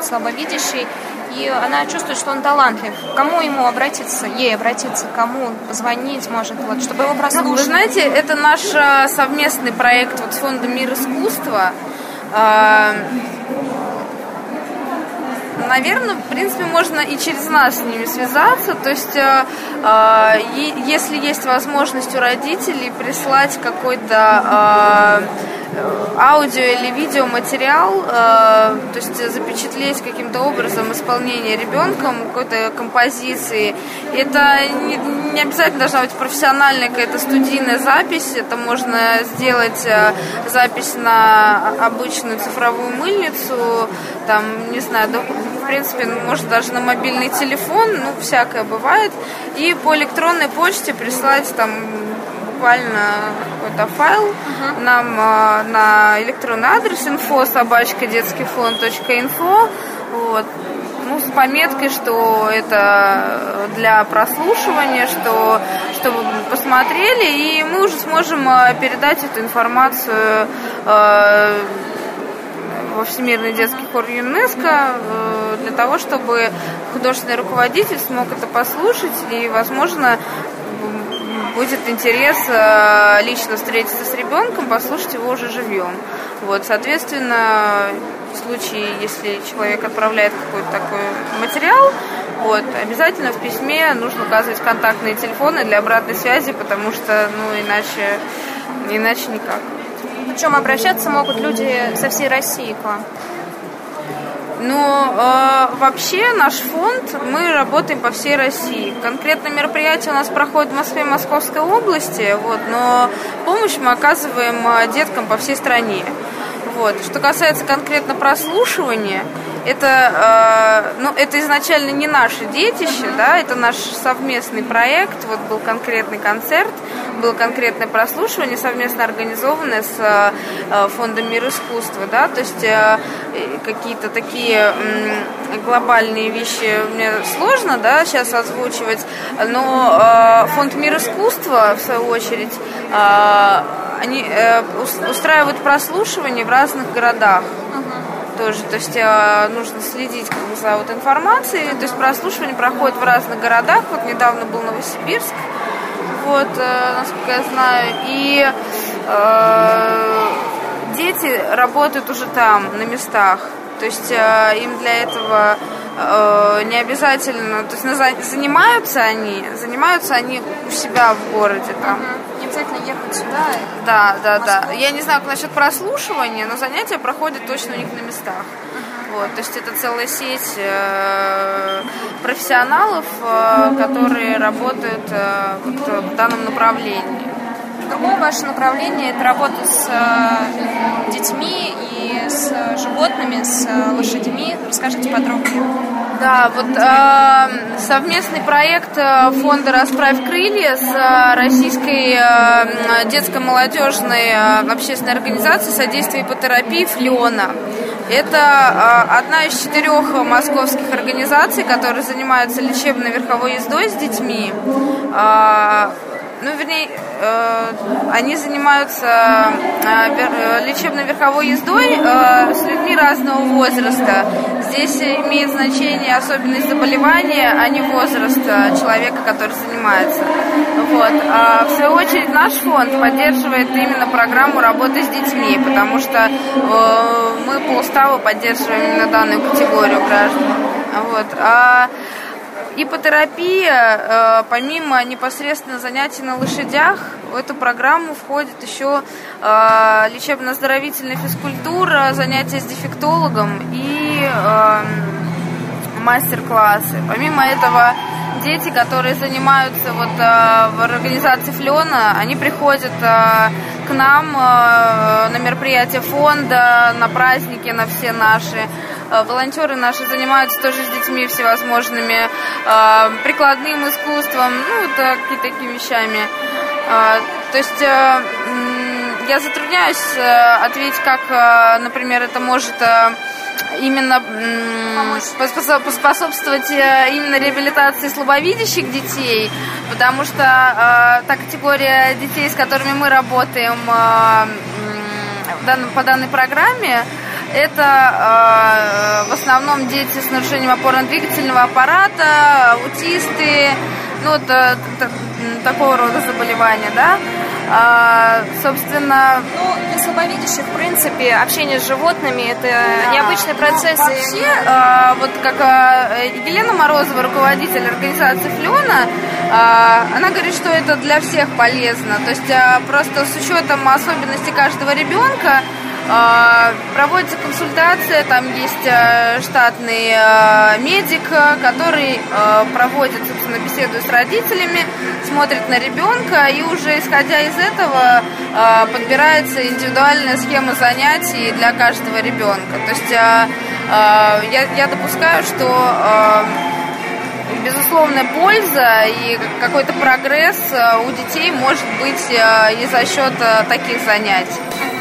слабовидящий, и она чувствует, что он талантлив. Кому ему обратиться, ей обратиться, кому позвонить, может, вот, чтобы его прослушать? Ну, вы знаете, это наш совместный проект вот с Фондом Мир искусства. А, наверное, в принципе, можно и через нас с ними связаться. То есть, э, э, если есть возможность у родителей прислать какой-то э, аудио или видеоматериал, э, то есть запечатлеть каким-то образом исполнение ребенком какой-то композиции. Это не, обязательно должна быть профессиональная какая-то студийная запись, это можно сделать э, запись на обычную цифровую мыльницу, там, не знаю, в принципе, может даже на мобильный телефон, ну, всякое бывает, и по электронной почте прислать там буквально какой-то файл. Uh-huh. нам э, на электронный адрес info собачка детский фонд .info вот. Ну, с пометкой, что это для прослушивания, что чтобы посмотрели, и мы уже сможем а, передать эту информацию э, во Всемирный детский хор ЮНЕСКО для того, чтобы художественный руководитель смог это послушать и, возможно, будет интерес э, лично встретиться с ребенком, послушать его уже живьем. Вот, соответственно, в случае, если человек отправляет какой-то такой материал, вот, обязательно в письме нужно указывать контактные телефоны для обратной связи, потому что, ну, иначе Иначе никак. Причем обращаться могут люди со всей России к вам. Но э, вообще наш фонд, мы работаем по всей России. Конкретно мероприятие у нас проходит в Москве и Московской области, вот, но помощь мы оказываем э, деткам по всей стране. Вот. Что касается конкретно прослушивания, это, э, ну, это изначально не наше детище, да, это наш совместный проект. Вот был конкретный концерт, было конкретное прослушивание, совместно организованное с э, фондом Мир искусства, да, то есть э, какие-то такие глобальные вещи мне сложно, да, сейчас озвучивать, но фонд Мир искусства, в свою очередь, они устраивают прослушивание в разных городах тоже. То есть э, нужно следить как бы, за вот информацией. То есть прослушивание проходит в разных городах. Вот недавно был Новосибирск, вот, э, насколько я знаю. И э, дети работают уже там, на местах. То есть э, им для этого э, не обязательно, то есть занимаются они, занимаются они у себя в городе там. Не обязательно ехать сюда. Да, да, да. Я не знаю, как насчет прослушивания, но занятия проходят точно у них на местах. Вот, то есть это целая сеть э, профессионалов, э, которые работают э, вот, в данном направлении. Другое ваше направление – это работа с э, детьми и с животными, с э, лошадьми. Расскажите подробнее. Да, вот э, совместный проект э, фонда «Расправь крылья» с российской э, детско-молодежной э, общественной организацией содействия ипотерапии «Флиона». Это одна из четырех московских организаций, которые занимаются лечебной верховой ездой с детьми. Э, ну, вернее, э, они занимаются э, лечебной верховой ездой э, с людьми разного возраста. Здесь имеет значение особенность заболевания, а не возраст человека, который занимается. Вот. А в свою очередь наш фонд поддерживает именно программу работы с детьми, потому что мы по уставу поддерживаем именно данную категорию граждан. Вот. А Ипотерапия, э, помимо непосредственно занятий на лошадях, в эту программу входит еще э, лечебно-оздоровительная физкультура, занятия с дефектологом и э, мастер-классы. Помимо этого, дети, которые занимаются вот в организации Флена, они приходят к нам на мероприятия фонда, на праздники, на все наши. Э, волонтеры наши занимаются тоже с детьми всевозможными э, прикладным искусством, ну, вот какие-то такими вещами. Э, то есть я затрудняюсь ответить, как, например, это может именно поспособствовать именно реабилиации слабовидящих детей, потому что э, та категория детей, с которыми мы работаем э, по данной программе, это э, в основном дети с нарушением опорно-двигательного аппарата, аутисты, ну, вот, э, такого рода заболевания, да. А, собственно... Ну, для слабовидящих, в принципе, общение с животными – это да. необычный процесс. Ну, вообще, а, вот как а, Елена Морозова, руководитель организации «Флена», а, она говорит, что это для всех полезно. То есть а, просто с учетом особенностей каждого ребенка проводится консультация, там есть э, штатный э, медик, который э, проводит, собственно, беседу с родителями, смотрит на ребенка и уже исходя из этого подбирается индивидуальная схема занятий для каждого ребенка. То есть я, я допускаю, что безусловная польза и какой-то прогресс у детей может быть и за счет таких занятий.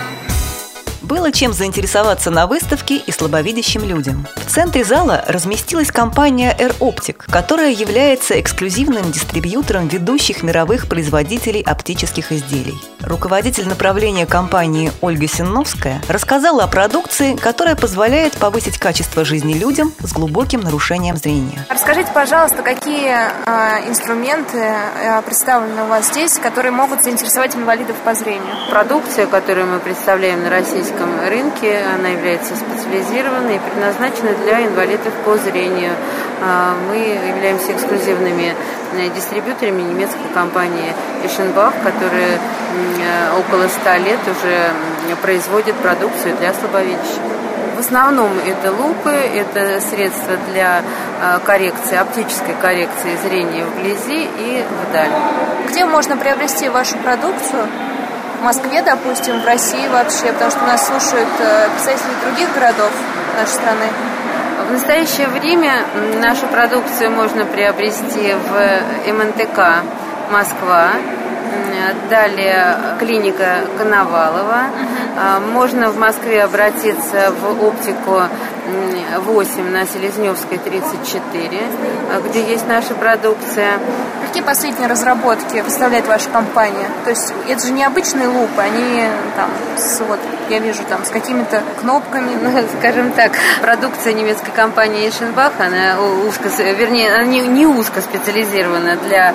Было чем заинтересоваться на выставке и слабовидящим людям. В центре зала разместилась компания Air Optic, которая является эксклюзивным дистрибьютором ведущих мировых производителей оптических изделий. Руководитель направления компании Ольга Сенновская рассказала о продукции, которая позволяет повысить качество жизни людям с глубоким нарушением зрения. Расскажите, пожалуйста, какие э, инструменты э, представлены у вас здесь, которые могут заинтересовать инвалидов по зрению? Продукция, которую мы представляем на российском российском рынке. Она является специализированной и предназначена для инвалидов по зрению. А, мы являемся эксклюзивными э, дистрибьюторами немецкой компании Eschenbach, которая около ста лет уже производит продукцию для слабовидящих. В основном это лупы, это средства для коррекции, оптической коррекции зрения вблизи и вдали. Где можно приобрести вашу продукцию? В Москве, допустим, в России вообще, потому что нас слушают представители других городов нашей страны. В настоящее время нашу продукцию можно приобрести в МНТК Москва, далее клиника Коновалова. Можно в Москве обратиться в оптику 8 на Селезневской 34, где есть наша продукция. Какие последние разработки представляет ваша компания? То есть это же необычные лупы, они там, с, вот, я вижу там с какими-то кнопками. Ну, скажем так, продукция немецкой компании Эшенбах, она узко, вернее, она не, не узко специализирована для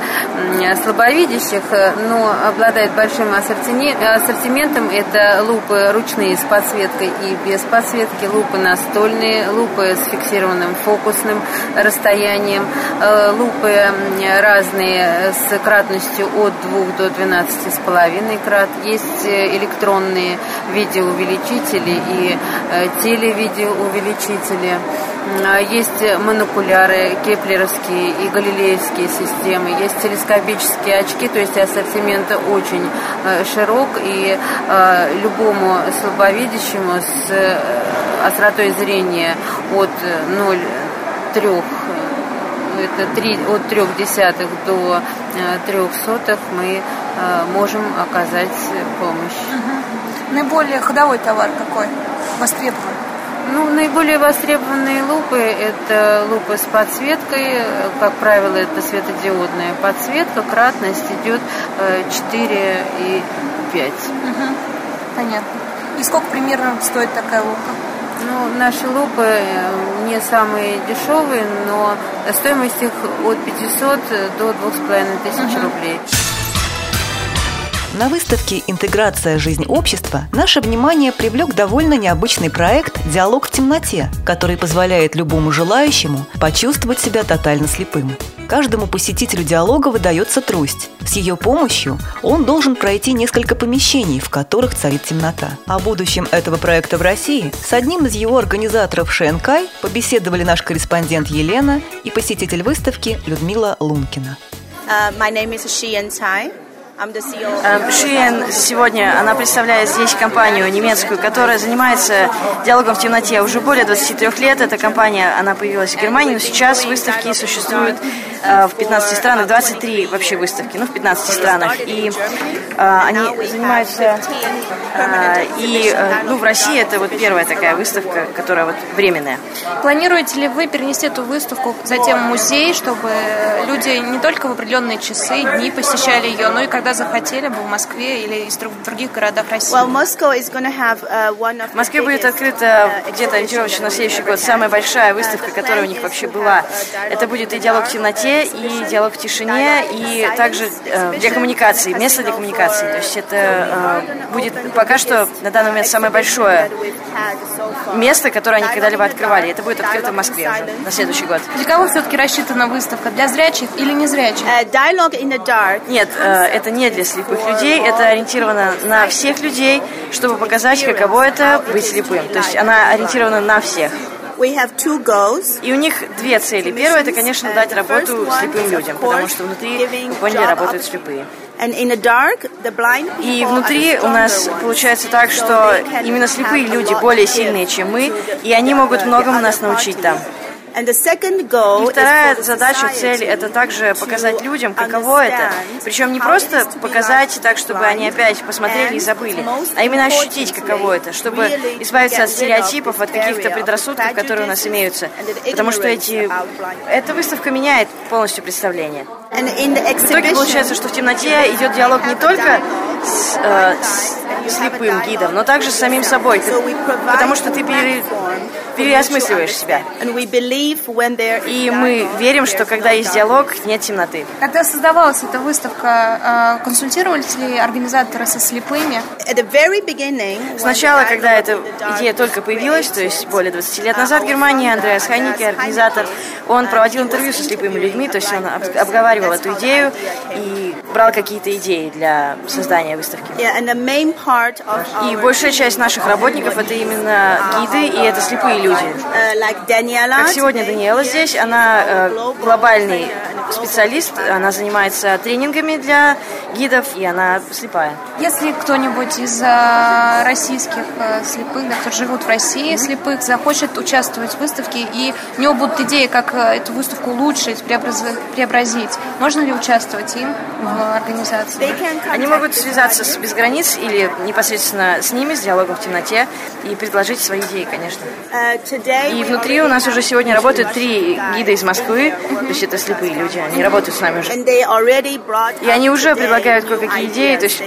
слабовидящих, но обладает большим ассортиментом. Это лупы ручные с подсветкой и без подсветки, лупы настольные, лупы с фиксированным фокусным расстоянием, э, лупы разные с кратностью от 2 до 12 с половиной крат. Есть э, электронные видеоувеличители и э, телевидеоувеличители. А есть монокуляры, кеплеровские и галилеевские системы. Есть телескопические очки, то есть ассортимент очень э, широк. И любому слабовидящему с остротой зрения от 0,3 это 3, от трех десятых до э, трех сотых мы э, можем оказать помощь. Наиболее ходовой товар какой востребован? Ну, наиболее востребованные лупы – это лупы с подсветкой. Как правило, это светодиодная подсветка. Кратность идет 4 э, и 5. Угу. Понятно. И сколько примерно стоит такая лупа? Ну, наши лупы э, не самые дешевые, но стоимость их от 500 до 2500 угу. рублей. На выставке «Интеграция. Жизнь общества» наше внимание привлек довольно необычный проект «Диалог в темноте», который позволяет любому желающему почувствовать себя тотально слепым. Каждому посетителю диалога выдается трость. С ее помощью он должен пройти несколько помещений, в которых царит темнота. О будущем этого проекта в России с одним из его организаторов Шенкай побеседовали наш корреспондент Елена и посетитель выставки Людмила Лункина. Uh, my name is Tsai. Шиен эм, сегодня, она представляет здесь компанию немецкую, которая занимается диалогом в темноте уже более 23 лет. Эта компания, она появилась в Германии, но сейчас выставки существуют э, в 15 странах, 23 вообще выставки, ну, в 15 странах. И э, они занимаются... Э, и, ну, в России это вот первая такая выставка, которая вот временная. Планируете ли вы перенести эту выставку затем в музей, чтобы люди не только в определенные часы, дни посещали ее, но и как когда захотели бы в Москве или из других городах России? Well, uh, в Москве будет открыта uh, где-то ориентировочно на следующий год самая большая выставка, которая у них вообще была. Это будет и диалог в темноте, и диалог в тишине, и также э, для коммуникации, место для коммуникации. То есть это э, будет пока что на данный момент самое большое место, которое они когда-либо открывали. Это будет открыто в Москве уже на следующий год. Для кого все-таки рассчитана выставка? Для зрячих или незрячих? Uh, Нет, э, это не для слепых людей, это ориентировано на всех людей, чтобы показать, каково это быть слепым. То есть она ориентирована на всех. И у них две цели. Первая – это, конечно, дать работу слепым людям, потому что внутри в Бонде работают слепые. И внутри у нас получается так, что именно слепые люди более сильные, чем мы, и они могут многому нас научить там. И вторая задача, цель – это также показать людям, каково это. Причем не просто показать так, чтобы они опять посмотрели и забыли, а именно ощутить, каково это, чтобы избавиться от стереотипов, от каких-то предрассудков, которые у нас имеются. Потому что эти... эта выставка меняет полностью представление. В итоге получается, что в темноте идет диалог не только с, э, с слепым гидом, но также с самим собой. Потому что ты переосмысливаешь себя. И мы верим, что когда есть диалог, нет темноты. Когда создавалась эта выставка, консультировались ли организаторы со слепыми? Сначала, когда эта идея только появилась, то есть более 20 лет назад в Германии, Андреас Хайнике, организатор, он проводил интервью со слепыми людьми, то есть он обговаривал эту идею и брал какие-то идеи для создания выставки. И большая часть наших работников это именно гиды и это слепые люди. Как сегодня Даниэла здесь, она э, глобальный специалист, она занимается тренингами для гидов, и она слепая. Если кто-нибудь из э, российских э, слепых, да, кто живут в России, слепых, захочет участвовать в выставке, и у него будут идеи, как эту выставку улучшить, преобразить, можно ли участвовать им в организации? Они могут связаться с «Без границ» или непосредственно с ними, с диалогом в темноте, и предложить свои идеи, конечно. И внутри у нас уже сегодня работают три гида из Москвы, то есть это слепые люди, они работают с нами уже. И они уже предлагают кое-какие идеи, то есть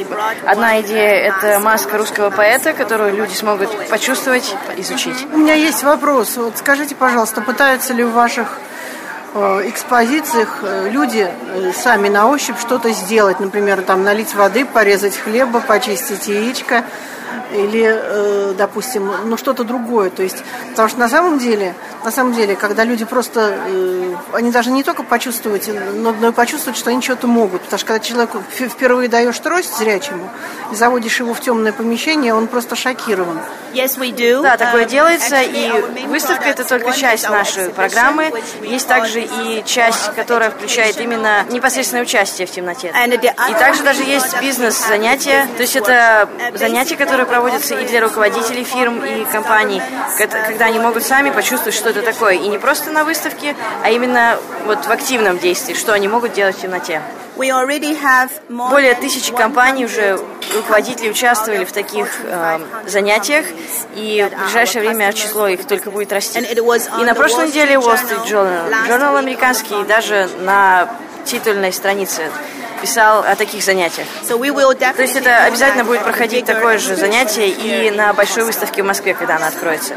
одна идея – это маска русского поэта, которую люди смогут почувствовать, изучить. У меня есть вопрос. Вот скажите, пожалуйста, пытаются ли в ваших Э, экспозициях э, люди э, сами на ощупь что-то сделать, например, там налить воды, порезать хлеба, почистить яичко или, допустим, ну что-то другое. То есть, потому что на самом деле, на самом деле, когда люди просто, они даже не только почувствуют, но, но и почувствуют, что они что-то могут. Потому что когда человеку впервые даешь трость зрячему и заводишь его в темное помещение, он просто шокирован. Yes, we do. Да, такое um, делается, и выставка это только часть нашей программы. Есть также и часть, которая включает именно непосредственное участие в темноте. И также даже есть бизнес-занятия, то есть это занятия, которые проводятся и для руководителей фирм и компаний, когда они могут сами почувствовать, что это такое. И не просто на выставке, а именно вот в активном действии, что они могут делать в темноте. Более тысячи компаний уже руководители участвовали в таких э, занятиях, и в ближайшее время число их только будет расти. И на прошлой неделе Wall Street Journal, журнал американский, даже на титульной странице писал о таких занятиях. То есть это обязательно будет проходить такое же занятие и на большой выставке в Москве, когда она откроется.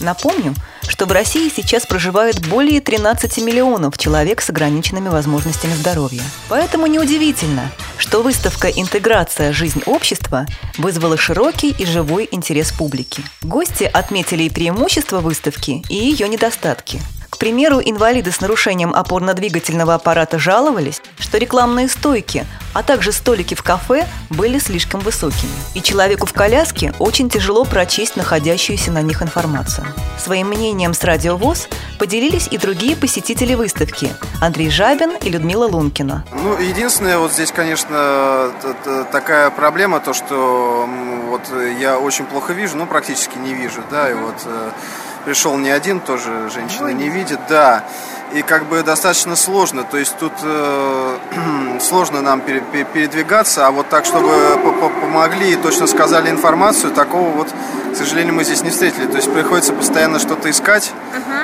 Напомню, что в России сейчас проживает более 13 миллионов человек с ограниченными возможностями здоровья. Поэтому неудивительно, что выставка «Интеграция. Жизнь общества» вызвала широкий и живой интерес публики. Гости отметили и преимущества выставки, и ее недостатки – примеру, инвалиды с нарушением опорно-двигательного аппарата жаловались, что рекламные стойки, а также столики в кафе были слишком высокими. И человеку в коляске очень тяжело прочесть находящуюся на них информацию. Своим мнением с Радио ВОЗ поделились и другие посетители выставки – Андрей Жабин и Людмила Лункина. Ну, единственное, вот здесь, конечно, такая проблема, то, что вот я очень плохо вижу, ну, практически не вижу, да, и вот э, пришел не один, тоже женщина не видит, да. И как бы достаточно сложно, то есть тут э, сложно нам пере, пере, передвигаться, а вот так, чтобы помогли и точно сказали информацию, такого вот, к сожалению, мы здесь не встретили. То есть приходится постоянно что-то искать,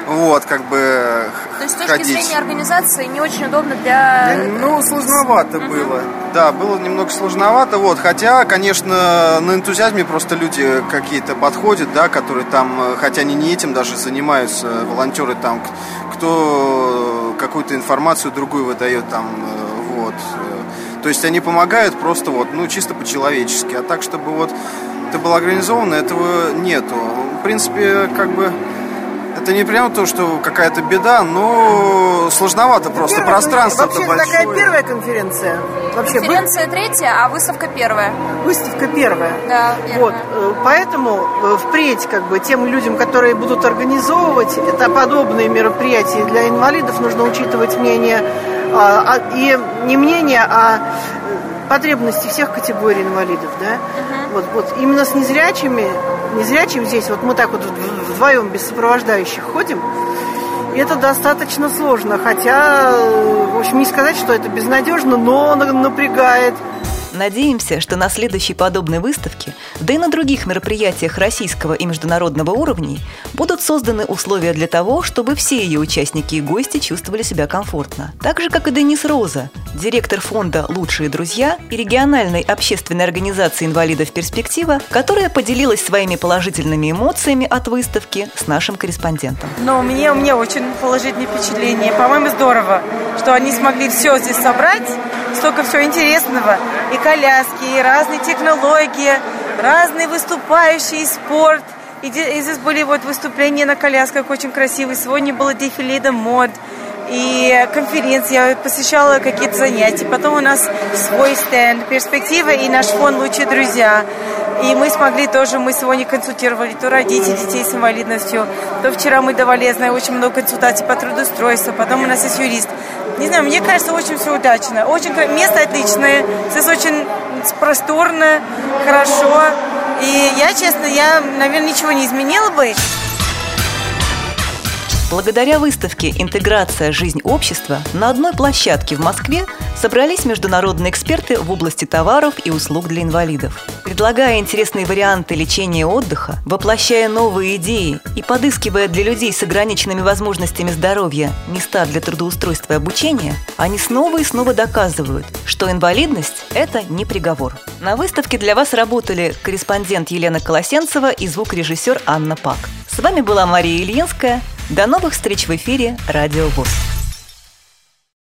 вот, как бы То есть с точки ходить. зрения организации не очень удобно для... Ну, сложновато uh-huh. было. Да, было немного сложновато, вот, хотя, конечно, на энтузиазме просто люди какие-то подходят, да, которые там, э, хотя они не этим даже занимаются, волонтеры там, кто какую-то информацию другую выдает там, э, вот. Э. То есть они помогают просто вот, ну, чисто по-человечески. А так, чтобы вот это было организовано, этого нету. В принципе, как бы это не прямо то, что какая-то беда, но сложновато просто. Первая, Пространство вообще большое. такая первая конференция. Вообще, конференция вы... третья, а выставка первая. Выставка первая. Да, верно. Вот, э, поэтому э, впредь как бы тем людям, которые будут организовывать это подобные мероприятия для инвалидов, нужно учитывать мнение а, а, и не мнение, а потребности всех категорий инвалидов, да. Uh-huh. Вот, вот именно с незрячими незрячим здесь, вот мы так вот вдвоем без сопровождающих ходим, это достаточно сложно, хотя, в общем, не сказать, что это безнадежно, но напрягает. Надеемся, что на следующей подобной выставке, да и на других мероприятиях российского и международного уровней будут созданы условия для того, чтобы все ее участники и гости чувствовали себя комфортно. Так же, как и Денис Роза, директор фонда «Лучшие друзья» и региональной общественной организации инвалидов «Перспектива», которая поделилась своими положительными эмоциями от выставки с нашим корреспондентом. Но мне, мне очень положительные впечатления. По-моему, здорово, что они смогли все здесь собрать, столько всего интересного. И коляски, и разные технологии, разные выступающие, спорт. И, здесь были вот выступления на колясках очень красивые. Сегодня было дефиле мод и конференции, я посещала какие-то занятия. Потом у нас свой стенд, перспектива и наш фонд «Лучшие друзья». И мы смогли тоже, мы сегодня консультировали то родителей детей с инвалидностью, то вчера мы давали, я знаю, очень много консультаций по трудоустройству, потом у нас есть юрист. Не знаю, мне кажется, очень все удачно. Очень, место отличное, здесь очень просторно, хорошо. И я, честно, я, наверное, ничего не изменила бы. Благодаря выставке «Интеграция. Жизнь общества» на одной площадке в Москве собрались международные эксперты в области товаров и услуг для инвалидов. Предлагая интересные варианты лечения и отдыха, воплощая новые идеи и подыскивая для людей с ограниченными возможностями здоровья места для трудоустройства и обучения, они снова и снова доказывают, что инвалидность – это не приговор. На выставке для вас работали корреспондент Елена Колосенцева и звукорежиссер Анна Пак. С вами была Мария Ильинская – до новых встреч в эфире «Радио ВОЗ».